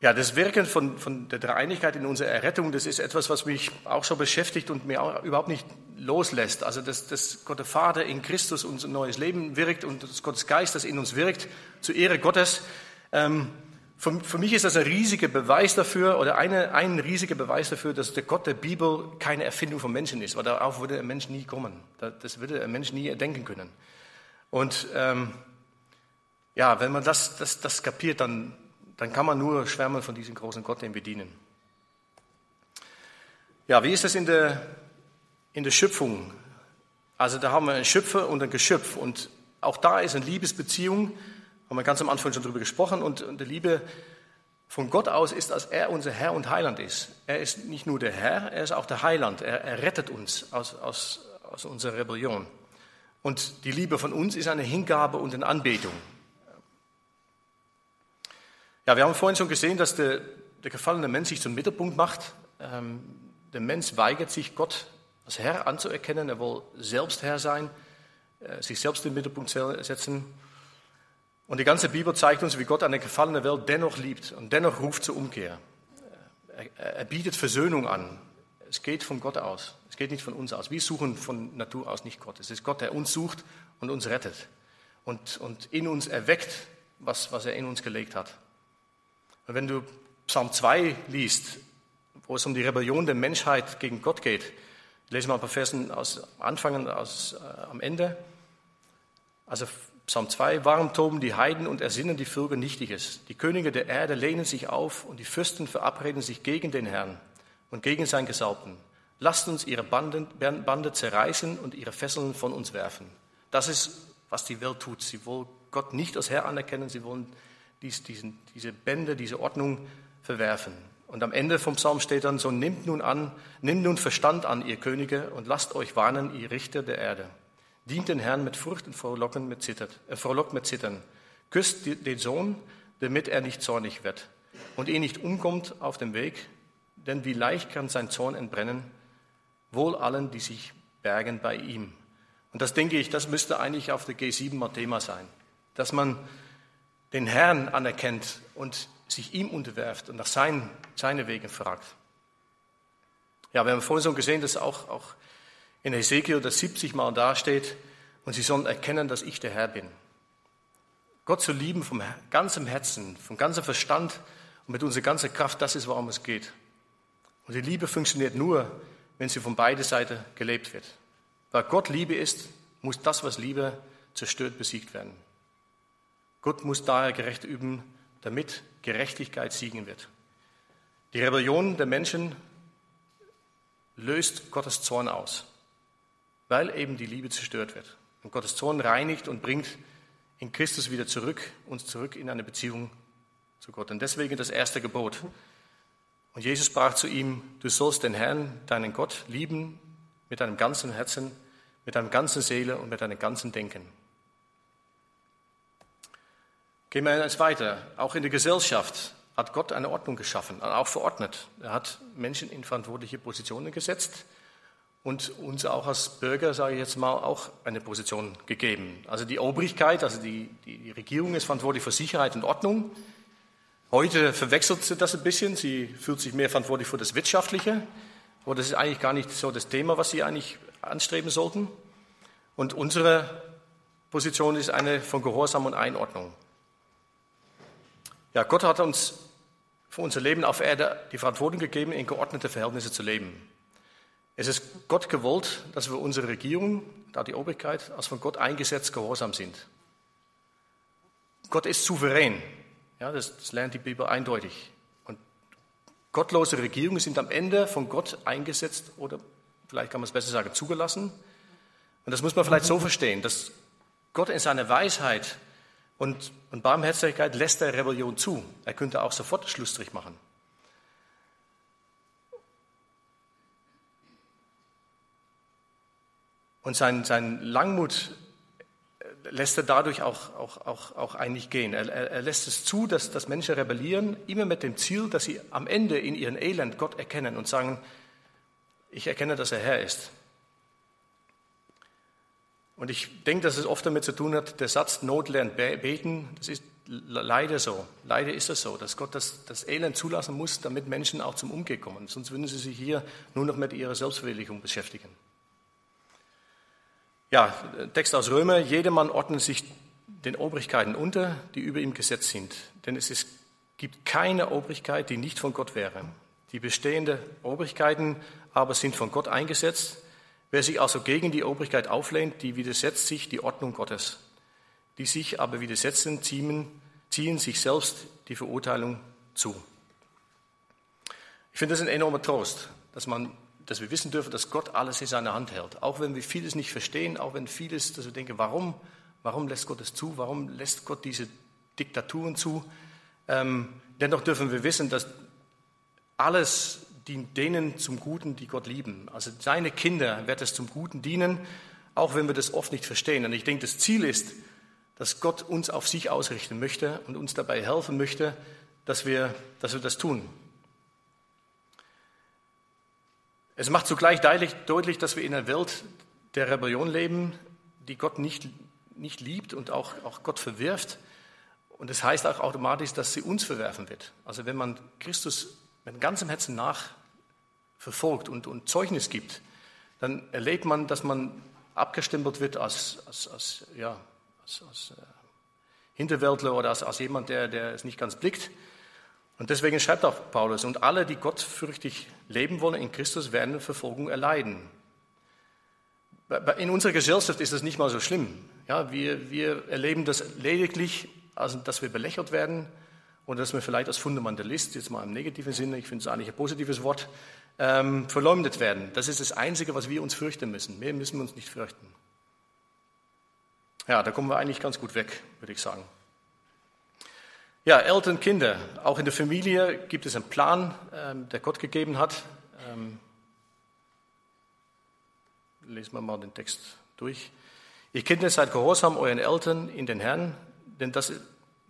Ja, das Wirken von, von der Dreieinigkeit in unserer Errettung, das ist etwas, was mich auch so beschäftigt und mir auch überhaupt nicht loslässt. Also, dass, dass Gott der Vater in Christus uns ein neues Leben wirkt und dass Gottes Geist, das in uns wirkt, zur Ehre Gottes. Ähm, für, für, mich ist das ein riesiger Beweis dafür, oder eine, ein riesiger Beweis dafür, dass der Gott der Bibel keine Erfindung von Menschen ist, weil darauf würde ein Mensch nie kommen. Das würde ein Mensch nie erdenken können. Und ähm, ja, wenn man das, das, das kapiert, dann dann kann man nur schwärmen von diesem großen Gott, den wir dienen. Ja, wie ist das in der, in der Schöpfung? Also da haben wir einen Schöpfer und ein Geschöpf und auch da ist eine Liebesbeziehung, haben wir ganz am Anfang schon darüber gesprochen und, und die Liebe von Gott aus ist, dass er unser Herr und Heiland ist. Er ist nicht nur der Herr, er ist auch der Heiland. Er, er rettet uns aus, aus, aus unserer Rebellion. Und die Liebe von uns ist eine Hingabe und eine Anbetung. Ja, wir haben vorhin schon gesehen, dass der, der gefallene Mensch sich zum Mittelpunkt macht. Ähm, der Mensch weigert sich, Gott als Herr anzuerkennen. Er will selbst Herr sein, äh, sich selbst in den Mittelpunkt setzen. Und die ganze Bibel zeigt uns, wie Gott eine gefallene Welt dennoch liebt und dennoch ruft zur Umkehr. Er, er bietet Versöhnung an. Es geht von Gott aus. Es geht nicht von uns aus. Wir suchen von Natur aus nicht Gott. Es ist Gott, der uns sucht und uns rettet und, und in uns erweckt, was, was er in uns gelegt hat. Wenn du Psalm 2 liest, wo es um die Rebellion der Menschheit gegen Gott geht, ich lese mal ein paar Versen aus Anfang und aus, äh, am Ende. Also Psalm 2, warum toben die Heiden und ersinnen die Völker Nichtiges? Die Könige der Erde lehnen sich auf und die Fürsten verabreden sich gegen den Herrn und gegen sein Gesalbten. Lasst uns ihre Bande, Bande zerreißen und ihre Fesseln von uns werfen. Das ist, was die Welt tut. Sie wollen Gott nicht als Herr anerkennen, sie wollen dies, diesen, diese Bände, diese Ordnung verwerfen. Und am Ende vom Psalm steht dann so, nimmt nun an, nimmt nun Verstand an, ihr Könige, und lasst euch warnen, ihr Richter der Erde. Dient den Herrn mit Furcht und frohlocken mit Zittert, äh, frohlockt mit Zittern. Küsst den Sohn, damit er nicht zornig wird und ihn nicht umkommt auf dem Weg, denn wie leicht kann sein Zorn entbrennen, wohl allen, die sich bergen bei ihm. Und das denke ich, das müsste eigentlich auf der G7 mal Thema sein, dass man den Herrn anerkennt und sich ihm unterwerft und nach seinen, seine Wegen fragt. Ja, wir haben vorhin schon gesehen, dass auch, auch in Ezekiel das 70 Mal dasteht und sie sollen erkennen, dass ich der Herr bin. Gott zu lieben vom ganzen Herzen, vom ganzen Verstand und mit unserer ganzen Kraft, das ist, worum es geht. Und die Liebe funktioniert nur, wenn sie von beiden Seiten gelebt wird. Weil Gott Liebe ist, muss das, was Liebe zerstört, besiegt werden. Gott muss daher gerecht üben, damit Gerechtigkeit siegen wird. Die Rebellion der Menschen löst Gottes Zorn aus, weil eben die Liebe zerstört wird. Und Gottes Zorn reinigt und bringt in Christus wieder zurück, uns zurück in eine Beziehung zu Gott. Und deswegen das erste Gebot. Und Jesus sprach zu ihm, du sollst den Herrn, deinen Gott, lieben mit deinem ganzen Herzen, mit deinem ganzen Seele und mit deinem ganzen Denken. Gehen wir eins weiter. Auch in der Gesellschaft hat Gott eine Ordnung geschaffen, auch verordnet. Er hat Menschen in verantwortliche Positionen gesetzt und uns auch als Bürger, sage ich jetzt mal, auch eine Position gegeben. Also die Obrigkeit, also die, die, Regierung ist verantwortlich für Sicherheit und Ordnung. Heute verwechselt sie das ein bisschen. Sie fühlt sich mehr verantwortlich für das Wirtschaftliche. Aber das ist eigentlich gar nicht so das Thema, was sie eigentlich anstreben sollten. Und unsere Position ist eine von Gehorsam und Einordnung. Ja, Gott hat uns für unser Leben auf Erde die Verantwortung gegeben, in geordnete Verhältnisse zu leben. Es ist Gott gewollt, dass wir unsere Regierung, da die Obrigkeit, als von Gott eingesetzt gehorsam sind. Gott ist souverän. Ja, das, das lernt die Bibel eindeutig. Und gottlose Regierungen sind am Ende von Gott eingesetzt oder vielleicht kann man es besser sagen, zugelassen. Und das muss man vielleicht so verstehen, dass Gott in seiner Weisheit und, und Barmherzigkeit lässt der Rebellion zu. Er könnte auch sofort Schlussstrich machen. Und sein, sein Langmut lässt er dadurch auch, auch, auch, auch eigentlich gehen. Er, er, er lässt es zu, dass, dass Menschen rebellieren, immer mit dem Ziel, dass sie am Ende in ihrem Elend Gott erkennen und sagen, ich erkenne, dass er Herr ist. Und ich denke, dass es oft damit zu tun hat, der Satz Not lernt beten, das ist leider so. Leider ist es so, dass Gott das, das Elend zulassen muss, damit Menschen auch zum Umgehen kommen. Sonst würden sie sich hier nur noch mit ihrer Selbstverwirklichung beschäftigen. Ja, Text aus Römer. Jedermann ordnet sich den Obrigkeiten unter, die über ihm gesetzt sind. Denn es ist, gibt keine Obrigkeit, die nicht von Gott wäre. Die bestehenden Obrigkeiten aber sind von Gott eingesetzt. Wer sich also gegen die Obrigkeit auflehnt, die widersetzt sich die Ordnung Gottes. Die sich aber widersetzen, ziehen, ziehen sich selbst die Verurteilung zu. Ich finde das ein enormer Trost, dass man dass wir wissen dürfen, dass Gott alles in seiner Hand hält. Auch wenn wir vieles nicht verstehen, auch wenn vieles, dass wir denken, warum, warum lässt Gott es zu? Warum lässt Gott diese Diktaturen zu? Ähm, dennoch dürfen wir wissen, dass alles dient denen zum Guten, die Gott lieben. Also seine Kinder wird es zum Guten dienen, auch wenn wir das oft nicht verstehen. Und ich denke, das Ziel ist, dass Gott uns auf sich ausrichten möchte und uns dabei helfen möchte, dass wir, dass wir das tun. Es macht zugleich deutlich, dass wir in einer Welt der Rebellion leben, die Gott nicht, nicht liebt und auch, auch Gott verwirft. Und das heißt auch automatisch, dass sie uns verwerfen wird. Also wenn man Christus mit ganzem Herzen nachverfolgt und, und Zeugnis gibt, dann erlebt man, dass man abgestempelt wird als, als, als, ja, als, als äh, Hinterwäldler oder als, als jemand, der, der es nicht ganz blickt. Und deswegen schreibt auch Paulus, und alle, die gottfürchtig leben wollen in Christus, werden Verfolgung erleiden. In unserer Gesellschaft ist das nicht mal so schlimm. Ja, wir, wir erleben das lediglich, also dass wir belächelt werden und dass wir vielleicht als Fundamentalist, jetzt mal im negativen Sinne, ich finde es eigentlich ein positives Wort, ähm, verleumdet werden. Das ist das Einzige, was wir uns fürchten müssen. Mehr müssen wir uns nicht fürchten. Ja, da kommen wir eigentlich ganz gut weg, würde ich sagen. Ja, Eltern, Kinder. Auch in der Familie gibt es einen Plan, ähm, der Gott gegeben hat. Ähm, lesen wir mal den Text durch. Ihr Kinder seid gehorsam euren Eltern in den Herrn, denn das,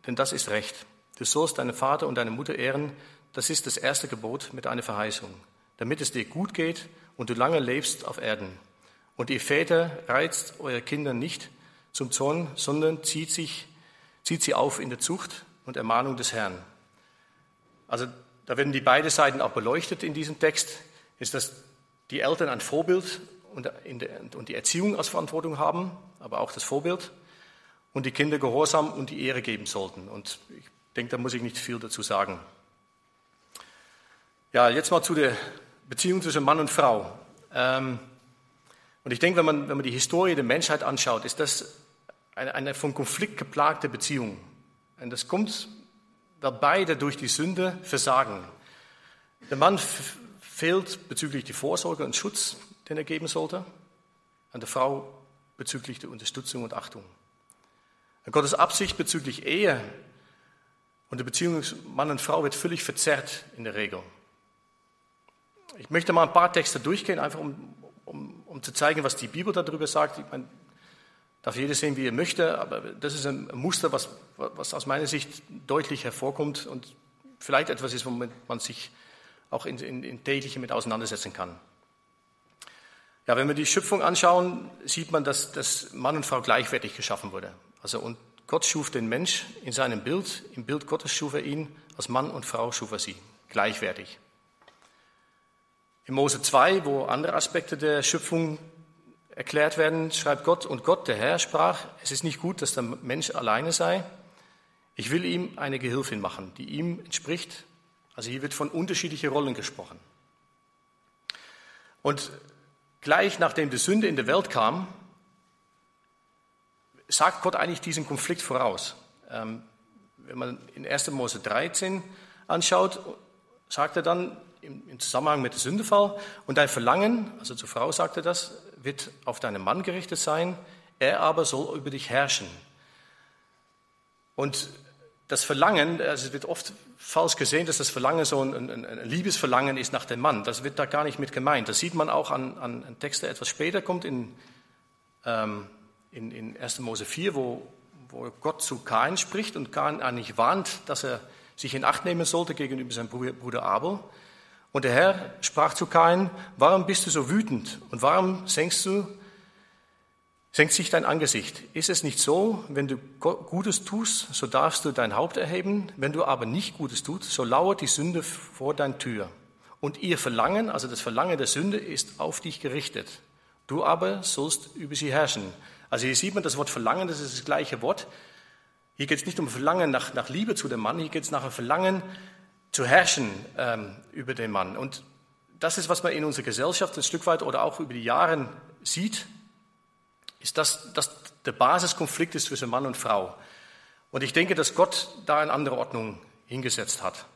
denn das ist Recht. Du sollst deinen Vater und deine Mutter ehren, das ist das erste Gebot mit einer Verheißung, damit es dir gut geht und du lange lebst auf Erden. Und ihr Väter reizt eure Kinder nicht zum Zorn, sondern zieht, sich, zieht sie auf in der Zucht und Ermahnung des Herrn. Also da werden die beiden Seiten auch beleuchtet in diesem Text. Ist, dass die Eltern ein Vorbild und die Erziehung als Verantwortung haben, aber auch das Vorbild und die Kinder Gehorsam und die Ehre geben sollten. Und ich denke, da muss ich nicht viel dazu sagen. Ja, jetzt mal zu der Beziehung zwischen Mann und Frau. Ähm, und ich denke, wenn man, wenn man die Historie der Menschheit anschaut, ist das eine, eine von Konflikt geplagte Beziehung. Und das kommt, weil beide durch die Sünde versagen. Der Mann fehlt bezüglich die Vorsorge und Schutz, den er geben sollte, und der Frau bezüglich der Unterstützung und Achtung. Und Gottes Absicht bezüglich Ehe und der Beziehung Mann und Frau wird völlig verzerrt in der Regel. Ich möchte mal ein paar Texte durchgehen, einfach um, um, um zu zeigen, was die Bibel darüber sagt. Ich meine, Darf jeder sehen, wie er möchte, aber das ist ein Muster, was, was aus meiner Sicht deutlich hervorkommt und vielleicht etwas ist, womit man sich auch in, in, in tägliche mit auseinandersetzen kann. Ja, wenn wir die Schöpfung anschauen, sieht man, dass, dass Mann und Frau gleichwertig geschaffen wurde. Also und Gott schuf den Mensch in seinem Bild, im Bild Gottes schuf er ihn, als Mann und Frau schuf er sie, gleichwertig. In Mose 2, wo andere Aspekte der Schöpfung erklärt werden, schreibt Gott, und Gott, der Herr, sprach, es ist nicht gut, dass der Mensch alleine sei. Ich will ihm eine Gehilfin machen, die ihm entspricht. Also hier wird von unterschiedlichen Rollen gesprochen. Und gleich nachdem die Sünde in die Welt kam, sagt Gott eigentlich diesen Konflikt voraus. Ähm, wenn man in 1. Mose 13 anschaut, sagt er dann im Zusammenhang mit dem Sündefall, und dein Verlangen, also zur Frau sagt er das, wird auf deinen Mann gerichtet sein, er aber soll über dich herrschen. Und das Verlangen, also es wird oft falsch gesehen, dass das Verlangen so ein, ein, ein, Liebesverlangen ist nach dem Mann. Das wird da gar nicht mit gemeint. Das sieht man auch an, an, an Text, der etwas später kommt in ähm, in, in 1. Mose 4, wo, wo Gott zu Kain spricht und Kain eigentlich warnt, dass er sich in Acht nehmen sollte gegenüber seinem Bruder Abel. Und der Herr sprach zu Kain, warum bist du so wütend und warum senkst du, senkt sich dein Angesicht? Ist es nicht so, wenn du Gutes tust, so darfst du dein Haupt erheben, wenn du aber nicht Gutes tust, so lauert die Sünde vor dein Tür. Und ihr Verlangen, also das Verlangen der Sünde, ist auf dich gerichtet. Du aber sollst über sie herrschen. Also hier sieht man das Wort Verlangen, das ist das gleiche Wort. Hier geht es nicht um Verlangen nach, nach Liebe zu dem Mann, hier geht es nach einem Verlangen zu herrschen ähm, über den Mann. Und das ist, was man in unserer Gesellschaft ein Stück weit oder auch über die Jahre sieht, ist, dass, dass der Basiskonflikt ist zwischen Mann und Frau. Und ich denke, dass Gott da eine andere Ordnung hingesetzt hat.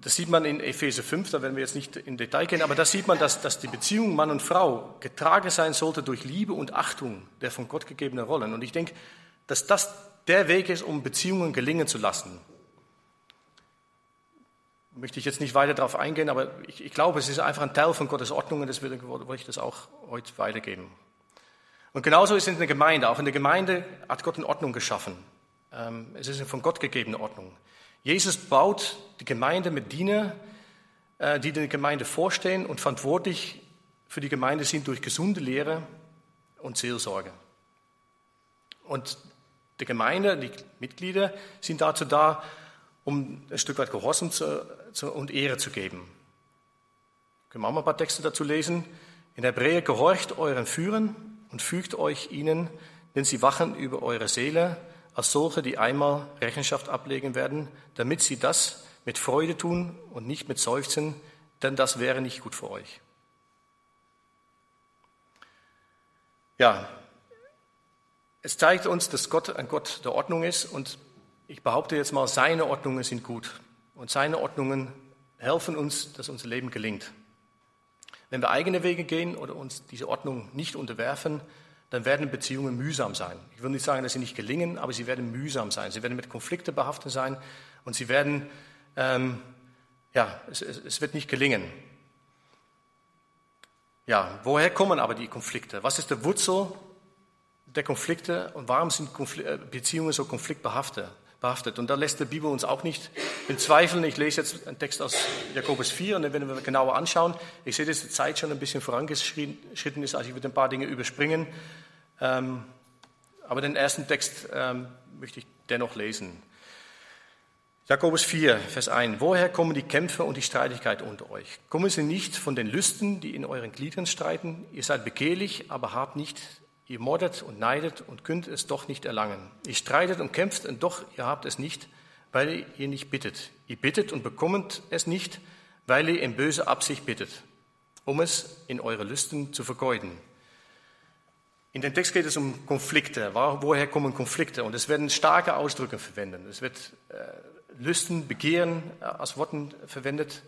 Das sieht man in Epheser 5, da werden wir jetzt nicht in Detail gehen, aber da sieht man, dass, dass die Beziehung Mann und Frau getragen sein sollte durch Liebe und Achtung der von Gott gegebenen Rollen. Und ich denke, dass das der Weg ist, um Beziehungen gelingen zu lassen. Möchte ich jetzt nicht weiter darauf eingehen, aber ich, ich glaube, es ist einfach ein Teil von Gottes Ordnung und deswegen wollte ich das auch heute weitergeben. Und genauso ist es in der Gemeinde. Auch in der Gemeinde hat Gott eine Ordnung geschaffen. Ähm, es ist eine von Gott gegebene Ordnung. Jesus baut die Gemeinde mit Diener, äh, die der Gemeinde vorstehen und verantwortlich für die Gemeinde sind durch gesunde Lehre und Seelsorge. Und die Gemeinde, die Mitglieder sind dazu da, um ein Stück weit Gehorsam zu, zu, und Ehre zu geben. Können wir auch mal ein paar Texte dazu lesen? In Hebräer gehorcht euren Führern und fügt euch ihnen, denn sie wachen über eure Seele als solche, die einmal Rechenschaft ablegen werden, damit sie das mit Freude tun und nicht mit Seufzen, denn das wäre nicht gut für euch. Ja, es zeigt uns, dass Gott ein Gott der Ordnung ist und ich behaupte jetzt mal, seine Ordnungen sind gut und seine Ordnungen helfen uns, dass unser Leben gelingt. Wenn wir eigene Wege gehen oder uns diese Ordnung nicht unterwerfen, dann werden Beziehungen mühsam sein. Ich will nicht sagen, dass sie nicht gelingen, aber sie werden mühsam sein. Sie werden mit Konflikten behaftet sein und sie werden, ähm, ja, es, es wird nicht gelingen. Ja, woher kommen aber die Konflikte? Was ist der Wurzel der Konflikte und warum sind äh, Beziehungen so konfliktbehaftet? Und da lässt die Bibel uns auch nicht in Zweifeln. Ich lese jetzt einen Text aus Jakobus 4 und dann werden wir genauer anschauen. Ich sehe, dass die Zeit schon ein bisschen vorangeschritten ist, also ich würde ein paar Dinge überspringen. Ähm, aber den ersten Text ähm, möchte ich dennoch lesen. Jakobus 4, Vers 1. Woher kommen die Kämpfe und die Streitigkeit unter euch? Kommen sie nicht von den Lüsten, die in euren Gliedern streiten? Ihr seid begehrlich, aber habt nicht Ihr mordet und neidet und könnt es doch nicht erlangen. Ihr streitet und kämpft und doch ihr habt es nicht, weil ihr nicht bittet. Ihr bittet und bekommt es nicht, weil ihr in böse Absicht bittet, um es in eure Lüsten zu vergeuden. In dem Text geht es um Konflikte. Woher kommen Konflikte? Und es werden starke Ausdrücke verwendet. Es wird äh, Lüsten, Begehren äh, als Worten verwendet.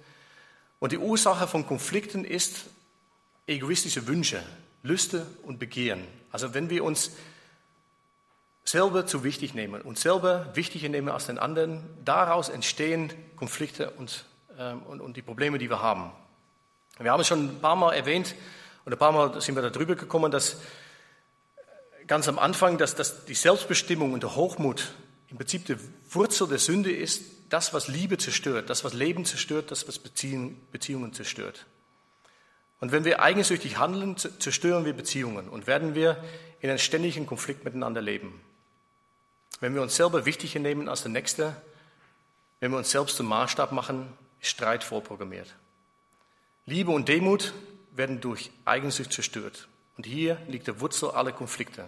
Und die Ursache von Konflikten ist egoistische Wünsche, Lüste und Begehren. Also wenn wir uns selber zu wichtig nehmen und selber wichtiger nehmen als den anderen, daraus entstehen Konflikte und, ähm, und, und die Probleme, die wir haben. Wir haben es schon ein paar Mal erwähnt und ein paar Mal sind wir darüber gekommen, dass ganz am Anfang, dass, dass die Selbstbestimmung und der Hochmut im Prinzip die Wurzel der Sünde ist, das, was Liebe zerstört, das, was Leben zerstört, das, was Beziehungen zerstört. Und wenn wir eigensüchtig handeln, zerstören wir Beziehungen und werden wir in einem ständigen Konflikt miteinander leben. Wenn wir uns selber wichtiger nehmen als der Nächste, wenn wir uns selbst zum Maßstab machen, ist Streit vorprogrammiert. Liebe und Demut werden durch Eigensucht zerstört. Und hier liegt der Wurzel aller Konflikte.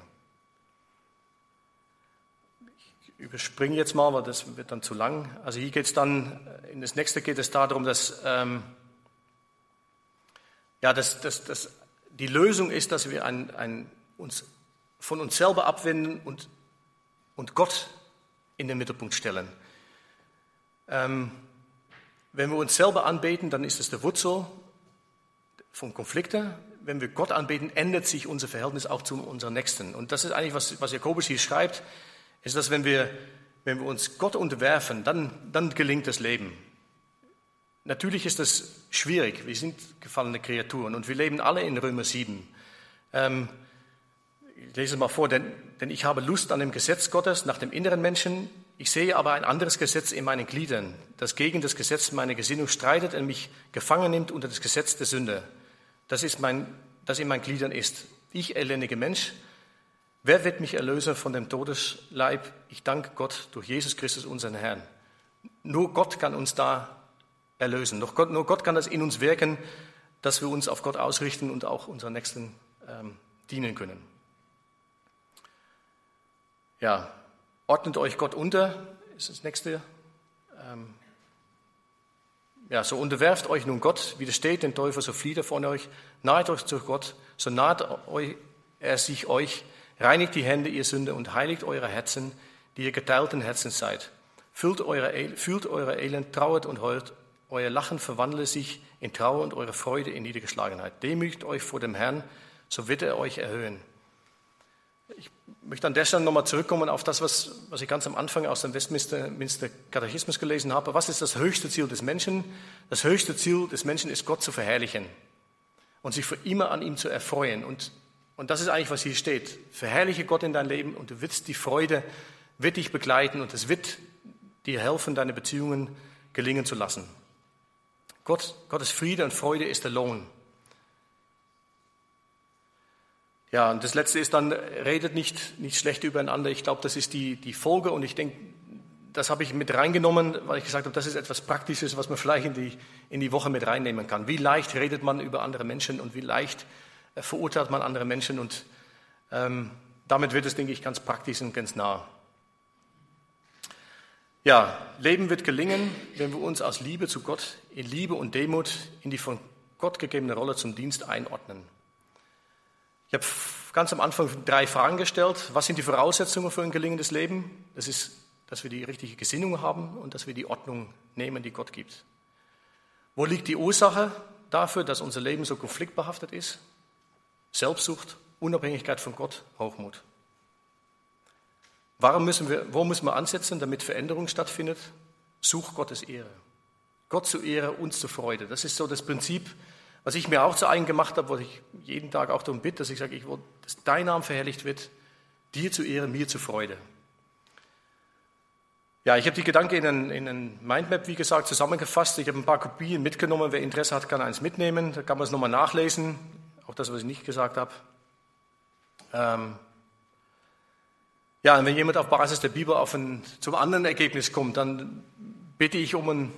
Ich überspringe jetzt mal, weil das wird dann zu lang. Also hier geht es dann, in das nächste geht es darum, dass ähm, ja, dass, dass, dass die Lösung ist, dass wir ein, ein, uns von uns selber abwenden und, und Gott in den Mittelpunkt stellen. Ähm, wenn wir uns selber anbeten, dann ist es der Wurzel von Konflikten. Wenn wir Gott anbeten, ändert sich unser Verhältnis auch zu unseren Nächsten. Und das ist eigentlich, was, was Jakobus hier schreibt, ist, dass wenn wir, wenn wir uns Gott unterwerfen, dann, dann gelingt das Leben. Natürlich ist das schwierig. Wir sind gefallene Kreaturen und wir leben alle in Römer 7. Ähm, ich lese es mal vor, denn, denn ich habe Lust an dem Gesetz Gottes nach dem inneren Menschen. Ich sehe aber ein anderes Gesetz in meinen Gliedern, das gegen das Gesetz meiner Gesinnung streitet und mich gefangen nimmt unter das Gesetz der Sünde. Das ist mein, das in meinen Gliedern ist. Ich, elendige Mensch, wer wird mich erlösen von dem Todesleib? Ich danke Gott durch Jesus Christus, unseren Herrn. Nur Gott kann uns da erlösen. Nur Gott, nur Gott kann das in uns wirken, dass wir uns auf Gott ausrichten und auch unseren Nächsten ähm, dienen können. Ja, ordnet euch Gott unter, ist das nächste. Ähm, ja, so unterwerft euch nun Gott, widersteht den Teufel, so flieht er von euch, naht euch zu Gott, so naht er sich euch, reinigt die Hände, ihr Sünde, und heiligt eure Herzen, die ihr geteilten Herzen seid. Fühlt eure, fühlt eure Elend, trauert und heult, euer Lachen verwandle sich in Trauer und eure Freude in Niedergeschlagenheit. Demütigt euch vor dem Herrn, so wird er euch erhöhen. Ich möchte an der Stelle nochmal zurückkommen auf das, was, was ich ganz am Anfang aus dem Westminster Katechismus gelesen habe. Was ist das höchste Ziel des Menschen? Das höchste Ziel des Menschen ist, Gott zu verherrlichen und sich für immer an ihm zu erfreuen. Und, und das ist eigentlich, was hier steht. Verherrliche Gott in dein Leben und du wirst die Freude, wird dich begleiten und es wird dir helfen, deine Beziehungen gelingen zu lassen. Gott, Gottes Friede und Freude ist der Lohn. Ja, und das Letzte ist dann, redet nicht, nicht schlecht übereinander. Ich glaube, das ist die, die Folge und ich denke, das habe ich mit reingenommen, weil ich gesagt habe, das ist etwas Praktisches, was man vielleicht in die, in die Woche mit reinnehmen kann. Wie leicht redet man über andere Menschen und wie leicht äh, verurteilt man andere Menschen und ähm, damit wird es, denke ich, ganz praktisch und ganz nah. Ja, Leben wird gelingen, wenn wir uns aus Liebe zu Gott, in Liebe und Demut in die von Gott gegebene Rolle zum Dienst einordnen. Ich habe ganz am Anfang drei Fragen gestellt. Was sind die Voraussetzungen für ein gelingendes Leben? Das ist, dass wir die richtige Gesinnung haben und dass wir die Ordnung nehmen, die Gott gibt. Wo liegt die Ursache dafür, dass unser Leben so konfliktbehaftet ist? Selbstsucht, Unabhängigkeit von Gott, Hochmut. Warum müssen wir, wo müssen wir ansetzen, damit Veränderung stattfindet? Such Gottes Ehre. Gott zu Ehre, uns zur Freude. Das ist so das Prinzip, was ich mir auch zu eigen gemacht habe, wo ich jeden Tag auch darum bitte, dass ich sage, ich will, dass dein Name verherrlicht wird, dir zu Ehre, mir zu Freude. Ja, ich habe die Gedanken in einen, in Mindmap, wie gesagt, zusammengefasst. Ich habe ein paar Kopien mitgenommen. Wer Interesse hat, kann eins mitnehmen. Da kann man es nochmal nachlesen. Auch das, was ich nicht gesagt habe. Ähm ja, und wenn jemand auf Basis der Bibel auf ein, zum anderen Ergebnis kommt, dann bitte ich um ein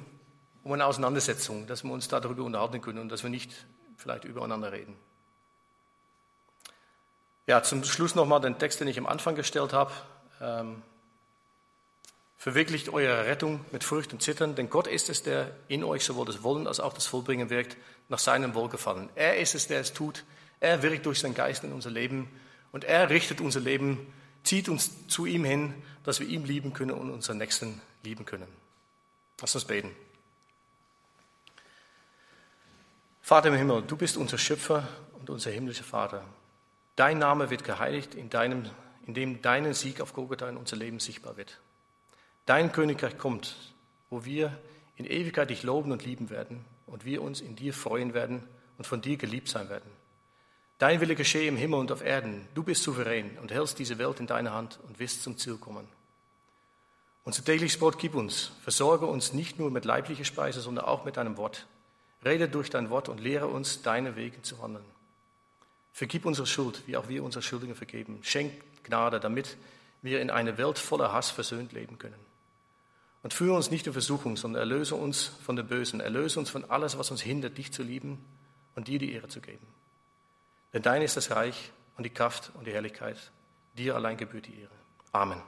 um eine Auseinandersetzung, dass wir uns darüber unterhalten können und dass wir nicht vielleicht übereinander reden. Ja, zum Schluss nochmal den Text, den ich am Anfang gestellt habe. Ähm, verwirklicht eure Rettung mit Furcht und Zittern, denn Gott ist es, der in euch sowohl das Wollen als auch das Vollbringen wirkt, nach seinem Wohlgefallen. Er ist es, der es tut. Er wirkt durch seinen Geist in unser Leben und er richtet unser Leben, zieht uns zu ihm hin, dass wir ihm lieben können und unseren Nächsten lieben können. Lass uns beten. Vater im Himmel, du bist unser Schöpfer und unser himmlischer Vater. Dein Name wird geheiligt, in deinem, indem dein Sieg auf Golgatha in unser Leben sichtbar wird. Dein Königreich kommt, wo wir in Ewigkeit dich loben und lieben werden und wir uns in dir freuen werden und von dir geliebt sein werden. Dein Wille geschehe im Himmel und auf Erden. Du bist souverän und hältst diese Welt in deiner Hand und wirst zum Ziel kommen. Unser tägliches Brot gib uns. Versorge uns nicht nur mit leiblicher Speise, sondern auch mit deinem Wort Rede durch dein Wort und lehre uns, deine Wege zu wandeln. Vergib unsere Schuld, wie auch wir unsere Schuldigen vergeben. Schenk Gnade, damit wir in einer Welt voller Hass versöhnt leben können. Und führe uns nicht in Versuchung, sondern erlöse uns von dem Bösen. Erlöse uns von alles, was uns hindert, dich zu lieben und dir die Ehre zu geben. Denn dein ist das Reich und die Kraft und die Herrlichkeit. Dir allein gebührt die Ehre. Amen.